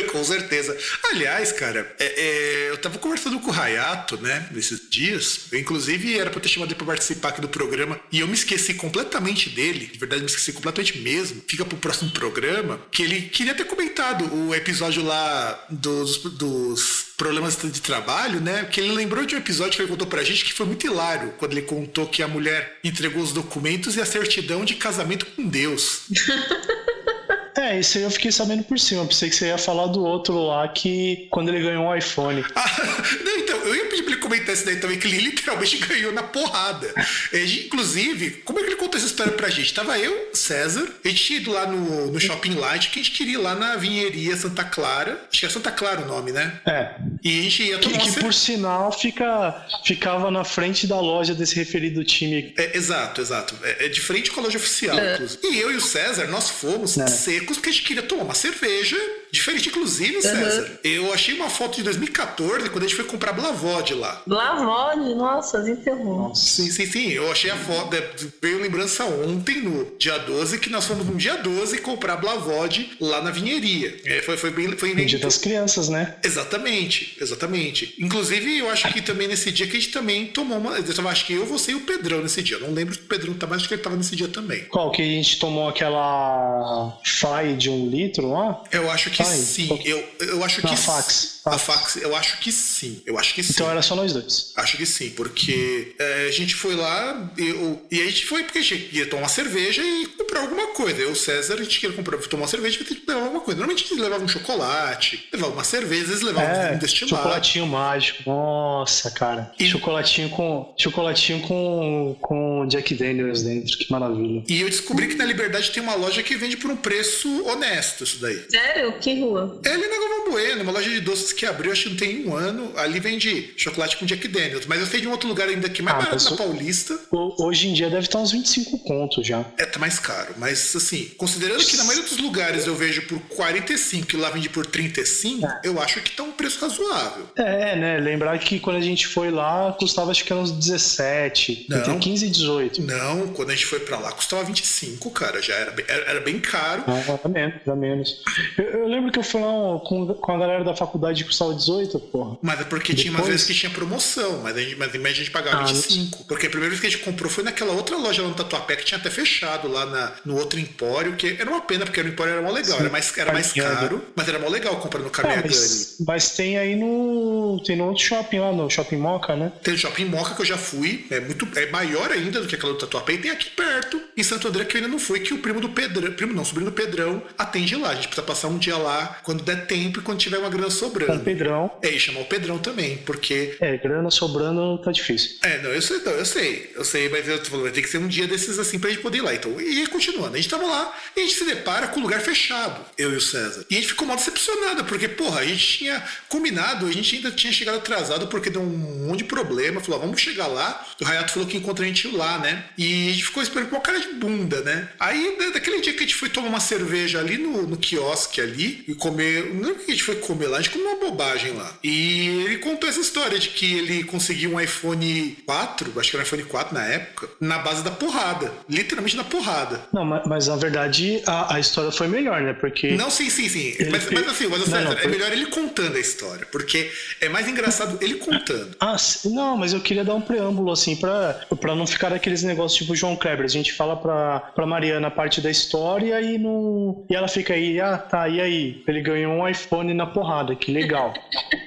Com certeza. Aliás, cara, é, é, eu tava conversando com o Rayato, né, nesses dias. Eu, inclusive, era pra ter chamado ele pra participar aqui do programa. E eu me esqueci completamente dele. De verdade, me esqueci completamente mesmo. Fica pro próximo programa. Que ele queria ter comentado o episódio lá dos, dos problemas de trabalho, né? Que ele lembrou de um episódio que ele contou pra gente que foi muito hilário, quando ele contou que a mulher entregou os documentos e a certidão de casamento com Deus. É, isso aí eu fiquei sabendo por cima. Pensei que você ia falar do outro lá que quando ele ganhou um iPhone. Ah, não, então, eu ia pedir pra ele comentar isso daí também, que ele literalmente ganhou na porrada. É, inclusive, como é que ele contou essa história pra gente? Tava eu, César, a gente tinha ido lá no, no Shopping Light, que a gente queria ir lá na Vinheria Santa Clara. Acho que é Santa Clara o nome, né? É. E a gente ia tomar Que, que por sinal fica, ficava na frente da loja desse referido time. É, exato, exato. É, é de frente com a loja oficial, É. inclusive. E eu e o César, nós fomos É. secos porque a gente queria tomar uma cerveja. Diferente, inclusive, César. Eu achei uma foto de 2014, quando a gente foi comprar Blavod lá. Lavode, nossa, desenterrou. Sim, sim, sim. Eu achei a foto. é, Veio lembrança ontem, no dia 12, que nós fomos no dia 12 comprar Blavod lá na vinheria. É, foi, foi bem. Foi bem dia das crianças, né? Exatamente, exatamente. Inclusive, eu acho que também nesse dia que a gente também tomou uma. Eu acho que eu, você e o Pedrão nesse dia. Eu não lembro se o Pedrão tá, mas acho que ele tava nesse dia também. Qual? Que a gente tomou aquela FAI de um litro lá? Eu acho que Ai, sim. tô- Eu, eu acho Na que fax. A fax, eu acho que sim. Eu acho que sim. Então era só nós dois. Acho que sim, porque é, a gente foi lá eu, e a gente foi porque a gente ia tomar uma cerveja e comprar alguma coisa. Eu e César, a gente queria comprar, tomar uma cerveja e ter que levar alguma coisa. Normalmente a gente levava um chocolate, levava uma cerveja, às vezes levava É, um destilado. chocolatinho mágico. Nossa, cara. E- Chocolatinho com chocolatinho com, com Jack Daniels dentro. Que maravilha. E eu descobri que na Liberdade tem uma loja que vende por um preço honesto isso daí. Sério? Que rua? É ali na Galvão Bueno, uma loja de doces que abriu, acho que não tem um ano. Ali vende chocolate com Jack Daniels. Mas eu sei de um outro lugar ainda que é mais Ah, barato mas na Paulista. Ho- Hoje em dia deve estar uns 25 contos já. É, tá mais caro. Mas, assim, considerando que na maioria dos lugares eu vejo por 45 e lá vende por 35, É. eu acho que tá um preço razoável. É, né? Lembrar que quando a gente foi lá, custava acho que era uns 17, Não. entre 15 e 18. Não, quando a gente foi pra lá custava 25, cara. Já era, bem- era, era bem caro. Não, era menos, era menos. Eu, eu lembro que eu fui lá com, com a galera da faculdade custava 18, porra. Mas é porque tinha umas Depois- vezes que tinha promoção, mas, a gente, mas em média a gente pagava Ah, 25. Porque a primeira vez que a gente comprou foi naquela outra loja lá no Tatuapé que tinha até fechado lá na, no outro empório, que era uma pena, porque o empório era mó legal, era mais, era mais caro, mas era mó legal comprar no Ah, Caminhagani. mas, mas tem aí no. Tem no outro shopping lá, no Shopping Moca, né? Tem o Shopping Moca que eu já fui, é muito é maior ainda do que aquela do Tatuapé, e tem aqui perto, em Santo André, que eu ainda não fui, que o primo do Pedrão, primo não, sobrinho do Pedrão, atende lá. A gente precisa passar um dia lá quando der tempo e quando tiver uma grana Com o. Pedrão. É, e chamar o Pedrão também, porque É, grana sobrando tá difícil. É, não, eu sei, não, eu sei, eu sei, mas eu tô falando, vai ter que ser um dia desses assim pra gente poder ir lá. Então, e continuando, a gente tava lá e a gente se depara com o lugar fechado, eu e o César. E a gente ficou mal decepcionado, porque, porra, a gente tinha combinado, a gente ainda tinha chegado atrasado porque deu um monte de problema. Falou, ah, vamos chegar lá. O Rayato falou que encontra a gente lá, né? E a gente ficou esperando com uma cara de bunda, né? Aí, da- daquele dia que a gente foi tomar uma cerveja ali no, no quiosque ali e comer. Não o que a gente foi comer lá, a gente comeu uma bobagem lá. E ele contou essa história de que ele conseguiu um iPhone 4, acho que era um iPhone 4 na época, na base da porrada. Literalmente na porrada. Não, mas, mas na verdade a, a história foi melhor, né? Porque. Não, sim, sim, sim. Mas, fe- mas assim, mas, Não, César, não, é melhor ele contando a história, porque é mais engraçado ele contando. Ah, não, mas eu queria dar um preâmbulo, assim, pra, pra não ficar aqueles negócios tipo João Kleber. A gente fala pra, pra Mariana a parte da história e, não, e ela fica aí, ah, tá, e aí? Ele ganhou um iPhone na porrada, que legal.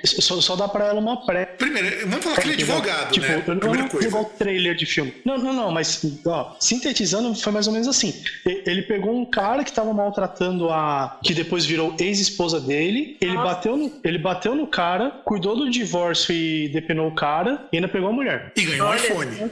Só, só dá pra ela uma pré. Primeiro, vamos falar que ele é advogado, tipo, né? Eu não Primeira coisa. igual trailer de filme. Não, não, não, mas, ó, sintetizando, foi mais ou menos assim. Ele pegou um cara que tava maltratando a. que depois virou ex-esposa dele. Ele bateu, no, ele bateu no cara, cuidou do divórcio e depenou o cara, e ainda pegou a mulher. E ganhou um Olha. iPhone.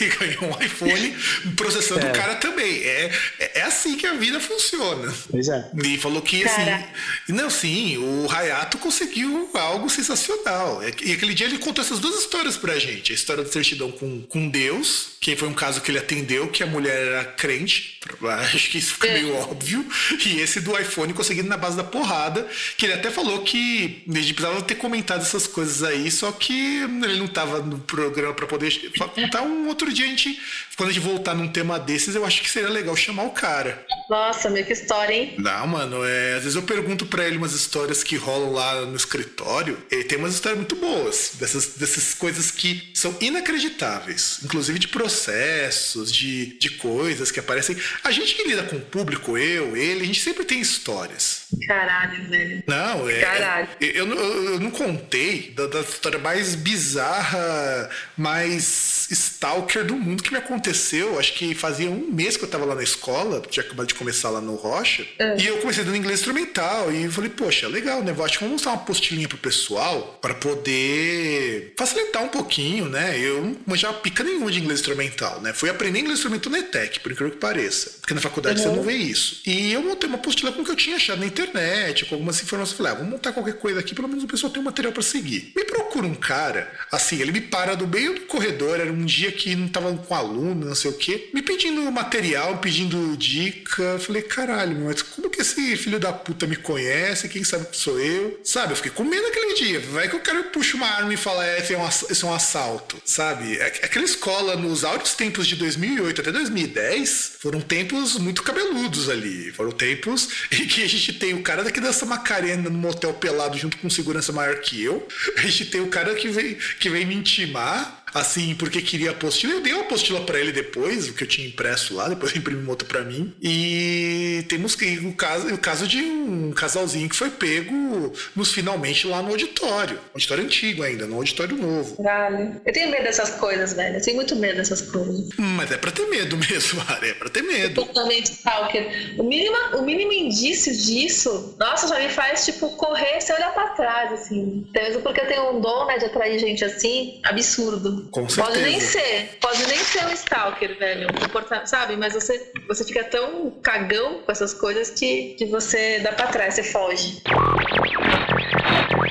e ganhou um iPhone processando É. o cara também. É, é assim que a vida funciona. Pois é. E falou que assim. Cara. Não, sim, o Hayato conseguiu algo sensacional. É E aquele dia ele contou essas duas histórias pra gente. A história da certidão com, com Deus, que foi um caso que ele atendeu, que a mulher era crente. Acho que isso fica meio óbvio. E esse do iPhone conseguindo na base da porrada, que ele até falou que ele precisava ter comentado essas coisas aí, só que ele não tava no programa para poder contar um outro dia a gente quando a gente voltar num tema desses, eu acho que seria legal chamar o cara. Nossa, meu, que história, hein? Não, mano, é, às vezes eu pergunto para ele umas histórias que rolam lá no escritório. Ele tem umas histórias muito boas, dessas, dessas coisas que são inacreditáveis, inclusive de processos, de, de coisas que aparecem. A gente que lida com o público, eu, ele, a gente sempre tem histórias. Caralho, velho. Não, é. Caralho. Eu, eu, eu, não contei da, da história mais bizarra, mais stalker do mundo que me aconteceu. Acho que fazia um mês que eu tava lá na escola, tinha acabado de começar lá no Rocha. É. E eu comecei dando inglês instrumental. E falei, poxa, legal, né? Acho que vamos mostrar uma postilinha pro pessoal para poder facilitar um pouquinho, né? Eu não manjava pica nenhuma de inglês instrumental, né? Fui aprender inglês instrumental na ETEC, por incrível que pareça. Porque na faculdade você não vê isso. E eu montei uma apostila com o que eu tinha achado na internet, com algumas informações. Falei, ah, vamos montar qualquer coisa aqui, pelo menos o pessoal tem um material para seguir. Me procura um cara, assim, ele me para do meio do corredor, era um dia que não tava com aluno, não sei o quê, me pedindo material, pedindo dica. Falei, caralho, mas como que esse filho da puta me conhece? Quem sabe que sou eu? Sabe, eu fiquei com medo aquele dia. Vai que o cara puxa uma arma e fala, é, esse é um, é um assalto, sabe? É- Aquela escola, nos áureos tempos de 2008 até 2010, foram tempos muito cabeludos ali. Foram tempos em que a gente tem o cara daqui dança Macarena no motel pelado junto com segurança maior que eu. A gente tem o cara que vem, que vem me intimar. Assim, porque queria apostila. Eu dei uma apostila pra ele depois, o que eu tinha impresso lá, depois eu imprimi uma outra pra mim. E temos que o caso, o caso de um casalzinho que foi pego nos finalmente lá no auditório. Auditório antigo ainda, no auditório novo. Caralho. Eu tenho medo dessas coisas, velho. Eu tenho muito medo dessas coisas. Mas é pra ter medo mesmo, Mara, é pra ter medo. Totalmente stalker. O mínimo, o mínimo indício disso, nossa, já me faz, tipo, correr sem olhar pra trás, assim. Mesmo porque eu tenho um dom, né, de atrair gente assim, absurdo. Com Pode nem certeza. ser, pode nem ser um stalker, velho. um Sabe? Mas você, você fica tão cagão com essas coisas que, que você dá pra trás, você foge.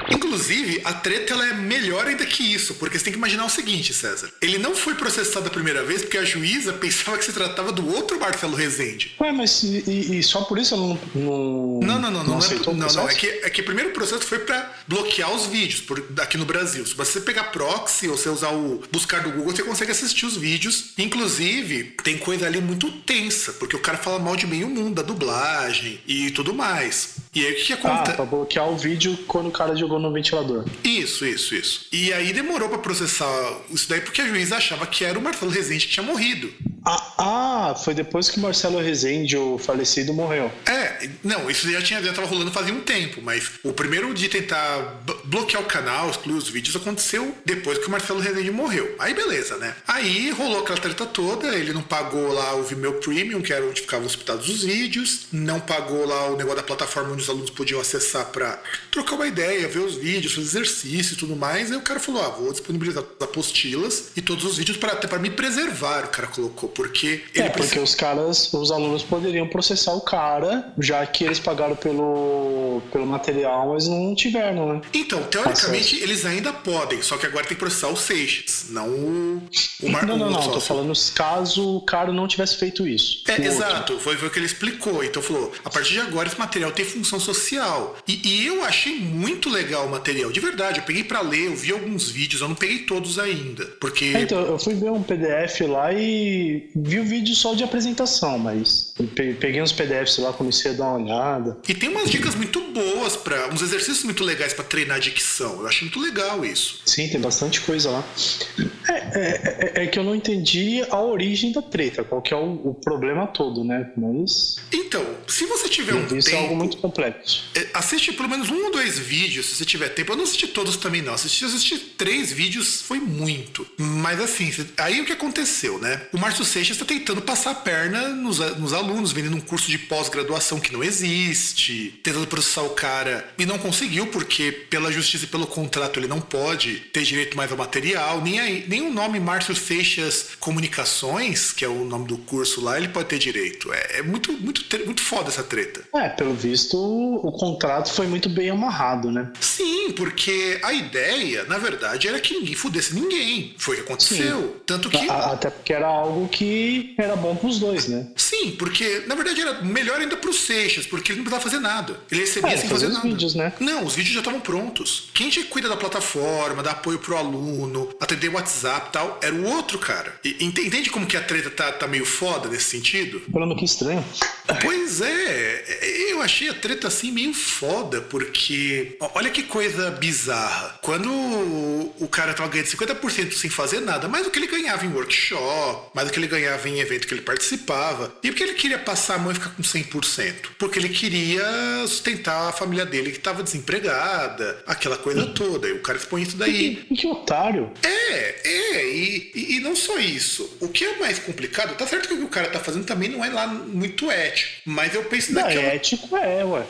Inclusive, a treta ela é melhor ainda que isso, porque você tem que imaginar o seguinte, César. Ele não foi processado a primeira vez porque a juíza pensava que se tratava do outro Marcelo Rezende. Ué, mas e, e- e só por isso ela não. Não, Não, não, não, não, não, é, não, não, é que, é que o primeiro processo foi pra bloquear os vídeos por, aqui no Brasil. Se você pegar proxy ou você usar o buscar do Google, você consegue assistir os vídeos. Inclusive, tem coisa ali muito tensa, porque o cara fala mal de meio mundo, da dublagem e tudo mais. E aí o que, que Ah, acontece? pra bloquear o vídeo quando o cara jogou no ventilador. Isso, isso, isso. E aí demorou pra processar isso daí porque a juíza achava que era o Marcelo Rezende que tinha morrido. Ah, ah, foi depois que o Marcelo Rezende, o falecido, morreu. É, não, isso já tinha já tava rolando fazia um tempo, mas o primeiro de tentar bloquear o canal, excluir os vídeos, aconteceu depois que o Marcelo Rezende morreu. Aí beleza, né? Aí rolou aquela treta toda, ele não pagou lá o Vimeo Premium, que era onde ficavam hospitados os vídeos, não pagou lá o negócio da plataforma onde os alunos podiam acessar pra trocar uma ideia, ver os vídeos, fazer exercício e tudo mais. Aí o cara falou: ah, vou disponibilizar as apostilas e todos os vídeos para até para me preservar, o cara colocou, porque ele é, porque os caras, os alunos poderiam processar o cara, já que eles pagaram pelo, pelo material, mas não tiveram, né? Então, teoricamente, eles ainda podem, só que agora tem que processar o Seixas, não o, o Mar... Não, não, não, tô falando caso o cara não tivesse feito isso. É, outro. exato, foi, foi o que ele explicou. Então falou: a partir de agora esse material tem função social. E, e eu achei muito legal o material, de verdade. Eu peguei pra ler, eu vi alguns vídeos, eu não peguei todos ainda. Porque. É, Então, eu fui ver um PDF lá e vi o vídeo só de apresentação, mas peguei uns PDFs lá, comecei a dar uma olhada. E tem umas dicas muito boas para uns exercícios muito legais pra treinar dicção. Eu achei muito legal isso. Sim, tem bastante coisa lá. É, é- é- é que eu não entendi a origem da treta, qual que é o, o problema todo, né? Mas Então, se você tiver um isso tempo, é algo muito complexo. É, Assiste pelo menos um ou dois vídeos, se você tiver tempo. Eu não assisti todos também, não. Assisti, assisti três vídeos, foi muito. Mas assim, aí o que aconteceu, né? O Márcio Seixas está tentando passar a perna nos, nos alunos alunos, vendendo um curso de pós-graduação que não existe, tentando processar o cara e não conseguiu, porque pela justiça e pelo contrato ele não pode ter direito mais ao material, nem, aí, nem o nome Márcio Seixas Comunicações, que é o nome do curso lá, ele pode ter direito. É, é muito, muito, muito foda essa treta. É, pelo visto, o contrato foi muito bem amarrado, né? Sim, porque a ideia, na verdade, era que ninguém fudesse ninguém. Foi o que aconteceu. Sim. Tanto que. Até porque era algo que era bom pros dois, né? Sim, porque na verdade era melhor ainda pros Seixas, porque ele não precisava fazer nada. Ele recebia é, sem fazer nada. Vídeos, né? Não, os vídeos já estavam prontos. Quem te cuida da plataforma, dá apoio pro aluno, atender o WhatsApp e tal, era o outro cara. E, entende como que a treta tá, tá meio foda nesse sentido? Falando que estranho. Pois é, eu achei a treta assim meio foda, porque olha que coisa bizarra. Quando o cara tava ganhando 50% sem fazer nada, mais do que ele ganhava em workshop, mais do que ele ganhava em evento que ele participava, e porque ele queria passar a mão e ficar com 100%? Porque ele queria sustentar a família dele que tava desempregada, aquela coisa toda. E o cara expõe isso daí. Que, que otário. É, é, e, e, e, não só isso. O que é mais complicado, tá certo que o que o cara tá fazendo também não é lá muito ético, mas eu penso não, naquela... ético é, ué.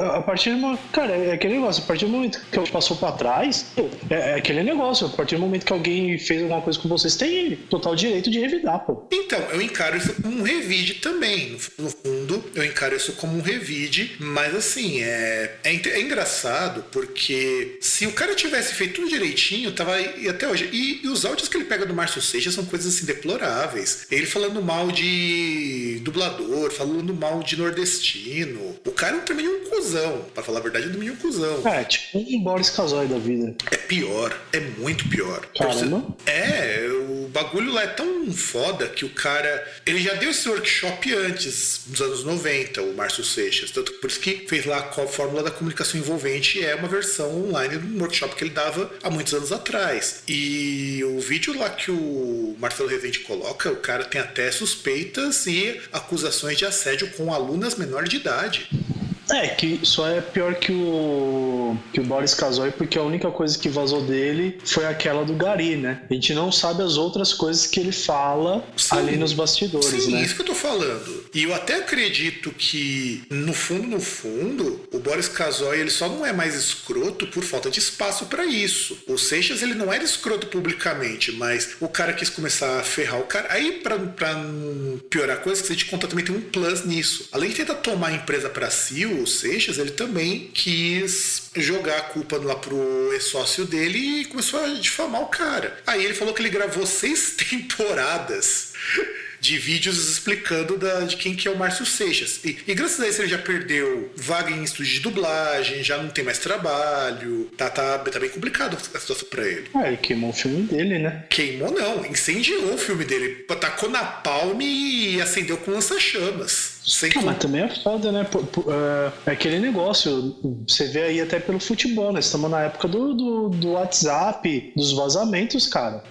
A partir do momento, cara, é aquele negócio, a partir do momento que passou pra trás, é, é, aquele negócio, a partir do momento que alguém fez alguma coisa com vocês, tem total direito de revidar, pô. Então, eu encaro isso como um revide também. No, fundo, eu encaro isso como um revide, mas assim, é, é, é engraçado porque se o cara tivesse feito tudo direitinho, tava aí até hoje. E, e, os áudios que ele pega do Márcio Seixas são coisas assim deploráveis. Ele falando mal de dublador, falando mal de nordestino. O cara é também um cuzão. Pra falar a verdade, é um cuzão. É, tipo um Boris Casoy da vida. É pior, é muito pior. Caramba. É, o bagulho lá é tão foda que o cara. Ele já deu esse workshop antes, nos anos 90, o Márcio Seixas. Tanto por isso que fez lá a fórmula da comunicação envolvente é uma versão online do workshop que ele dava há muitos anos atrás. E o vídeo lá que o Marcelo Rezende coloca, o cara tem até suspeitas e acusações de assédio com alunas menores de idade. É, que só é pior que o, que o Boris Casoy, porque a única coisa que vazou dele foi aquela do Gari, né? A gente não sabe as outras coisas que ele fala sim, ali nos bastidores, sim, né? isso que eu tô falando. E eu até acredito que, no fundo, no fundo, o Boris Casoy, ele só não é mais escroto por falta de espaço para isso. O Seixas, ele não era escroto publicamente, mas o cara quis começar a ferrar o cara. Aí, pra, pra piorar a coisa, que a gente conta também tem um plus nisso. Além de tentar tomar a empresa para si, o Seixas, ele também quis jogar a culpa lá pro ex-sócio dele e começou a difamar o cara. Aí ele falou que ele gravou seis temporadas de vídeos explicando da, de quem que é o Márcio Seixas. E, e, graças a isso ele já perdeu vaga em estúdio de dublagem, já não tem mais trabalho. Tá, tá, tá bem complicado a situação pra ele. Ah, ele queimou o filme dele, né? Queimou não, incendiou o filme dele. Tacou na palme e acendeu com lança-chamas. Sem ah, mas também é foda, né? É aquele negócio, você vê aí até pelo futebol, né? Estamos na época do, do, do, WhatsApp, dos vazamentos, cara.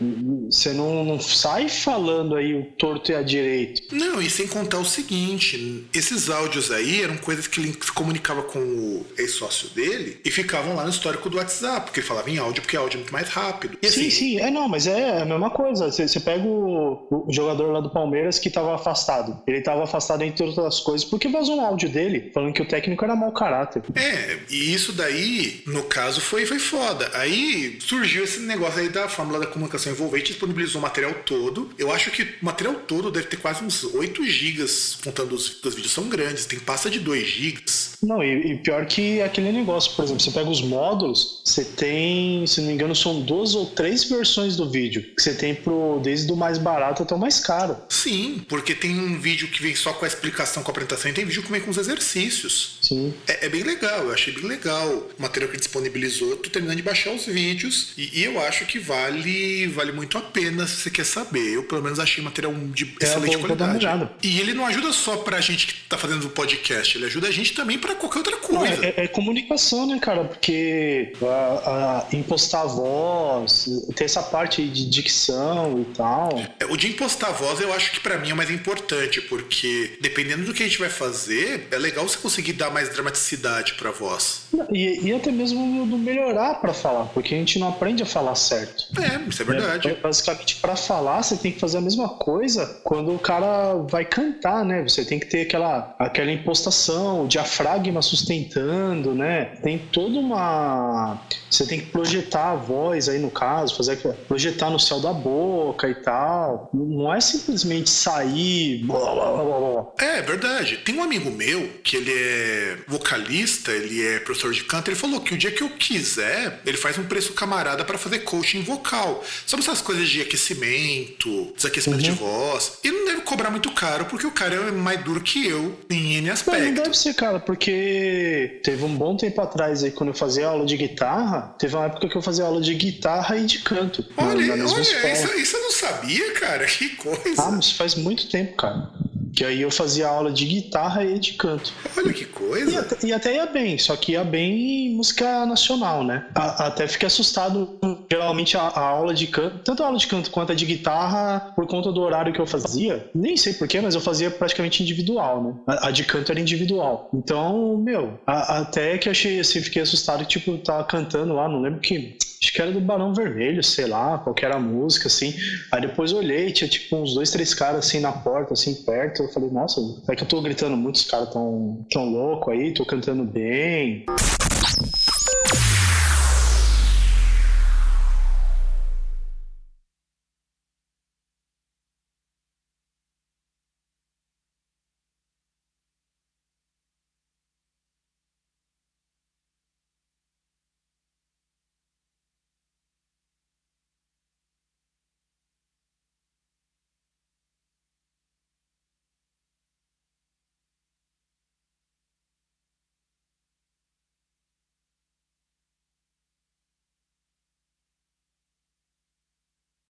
Você não, não sai falando aí o torto e a direito. Não, e sem contar o seguinte: esses áudios aí eram coisas que ele se comunicava com o ex-sócio dele e ficavam lá no histórico do WhatsApp, porque ele falava em áudio, porque áudio é muito mais rápido. E, sim, assim, sim, é não, mas é a mesma coisa. Você, você pega o, o jogador lá do Palmeiras que estava afastado. Ele estava afastado entre outras das coisas, porque vazou um áudio dele falando que o técnico era mau caráter. É, e isso daí, no caso, foi, foi foda. Aí surgiu esse negócio aí da fórmula da comunicação envolvente, disponibilizou o material todo. Eu acho que o material todo deve ter quase uns 8 gigas, contando os, os vídeos são grandes, tem passa de 2 gigas. Não, e, e, pior que aquele negócio, por exemplo, você pega os módulos, você tem, se não me engano, são duas ou três versões do vídeo. Que você tem pro, desde o mais barato até o mais caro. Sim, porque tem um vídeo que vem só com a explicação, com a apresentação, e tem vídeo vem com os exercícios. Sim. É, é bem legal, eu achei bem legal o material que disponibilizou. Tô terminando de baixar os vídeos e, e, eu acho que vale, vale muito a pena se você quer saber. Eu, pelo menos, achei material de é, excelente qualidade. E ele não ajuda só pra gente que tá fazendo o podcast, ele ajuda a gente também pra qualquer outra coisa. Não, é, é, comunicação, né, cara? Porque a, a, impostar a voz, ter essa parte de dicção e tal. É, o de impostar a voz eu acho que para mim é o mais importante, porque dependendo do que a gente vai fazer, é legal você conseguir dar mais dramaticidade pra voz. E, e até mesmo do melhorar para falar, porque a gente não aprende a falar certo. É, isso é verdade. É, basicamente, para falar, você tem que fazer a mesma coisa quando o cara vai cantar, né? Você tem que ter aquela, aquela impostação, o diafragma sustentando, né? Tem toda uma. Você tem que projetar a voz aí no caso, fazer projetar no céu da boca e tal. Não é simplesmente sair. Blá, blá, blá, é, verdade. Tem um amigo meu que ele é vocalista, ele é professor de canto, ele falou que o dia que eu quiser, ele faz um preço camarada para fazer coaching vocal. Sabe essas coisas de aquecimento, desaquecimento uhum. de voz? E não deve cobrar muito caro, porque o cara é mais duro que eu em N aspectos. Não, não deve ser, cara, porque teve um bom tempo atrás aí, quando eu fazia aula de guitarra, teve uma época que eu fazia aula de guitarra e de canto. Olha, olha isso, isso eu não sabia, cara. Que coisa. Ah, mas faz muito tempo, cara. Que aí eu fazia aula de guitarra e de canto. Olha que coisa. E até, e até ia bem, só que ia bem música nacional, né? A, até fiquei assustado. Geralmente a, a, aula de canto, tanto a aula de canto quanto a de guitarra, por conta do horário que eu fazia, nem sei porquê, mas eu fazia praticamente individual, né? A, a de canto era individual. Então, meu, até que achei assim, fiquei assustado, tipo, tava cantando lá, não lembro que acho que era do Barão Vermelho, sei lá, qual era a música, assim. Aí depois eu olhei, tinha tipo uns dois, três caras assim na porta, assim, perto. Eu falei, nossa, é que eu tô gritando muito, os caras tão, tão louco aí, tô cantando bem.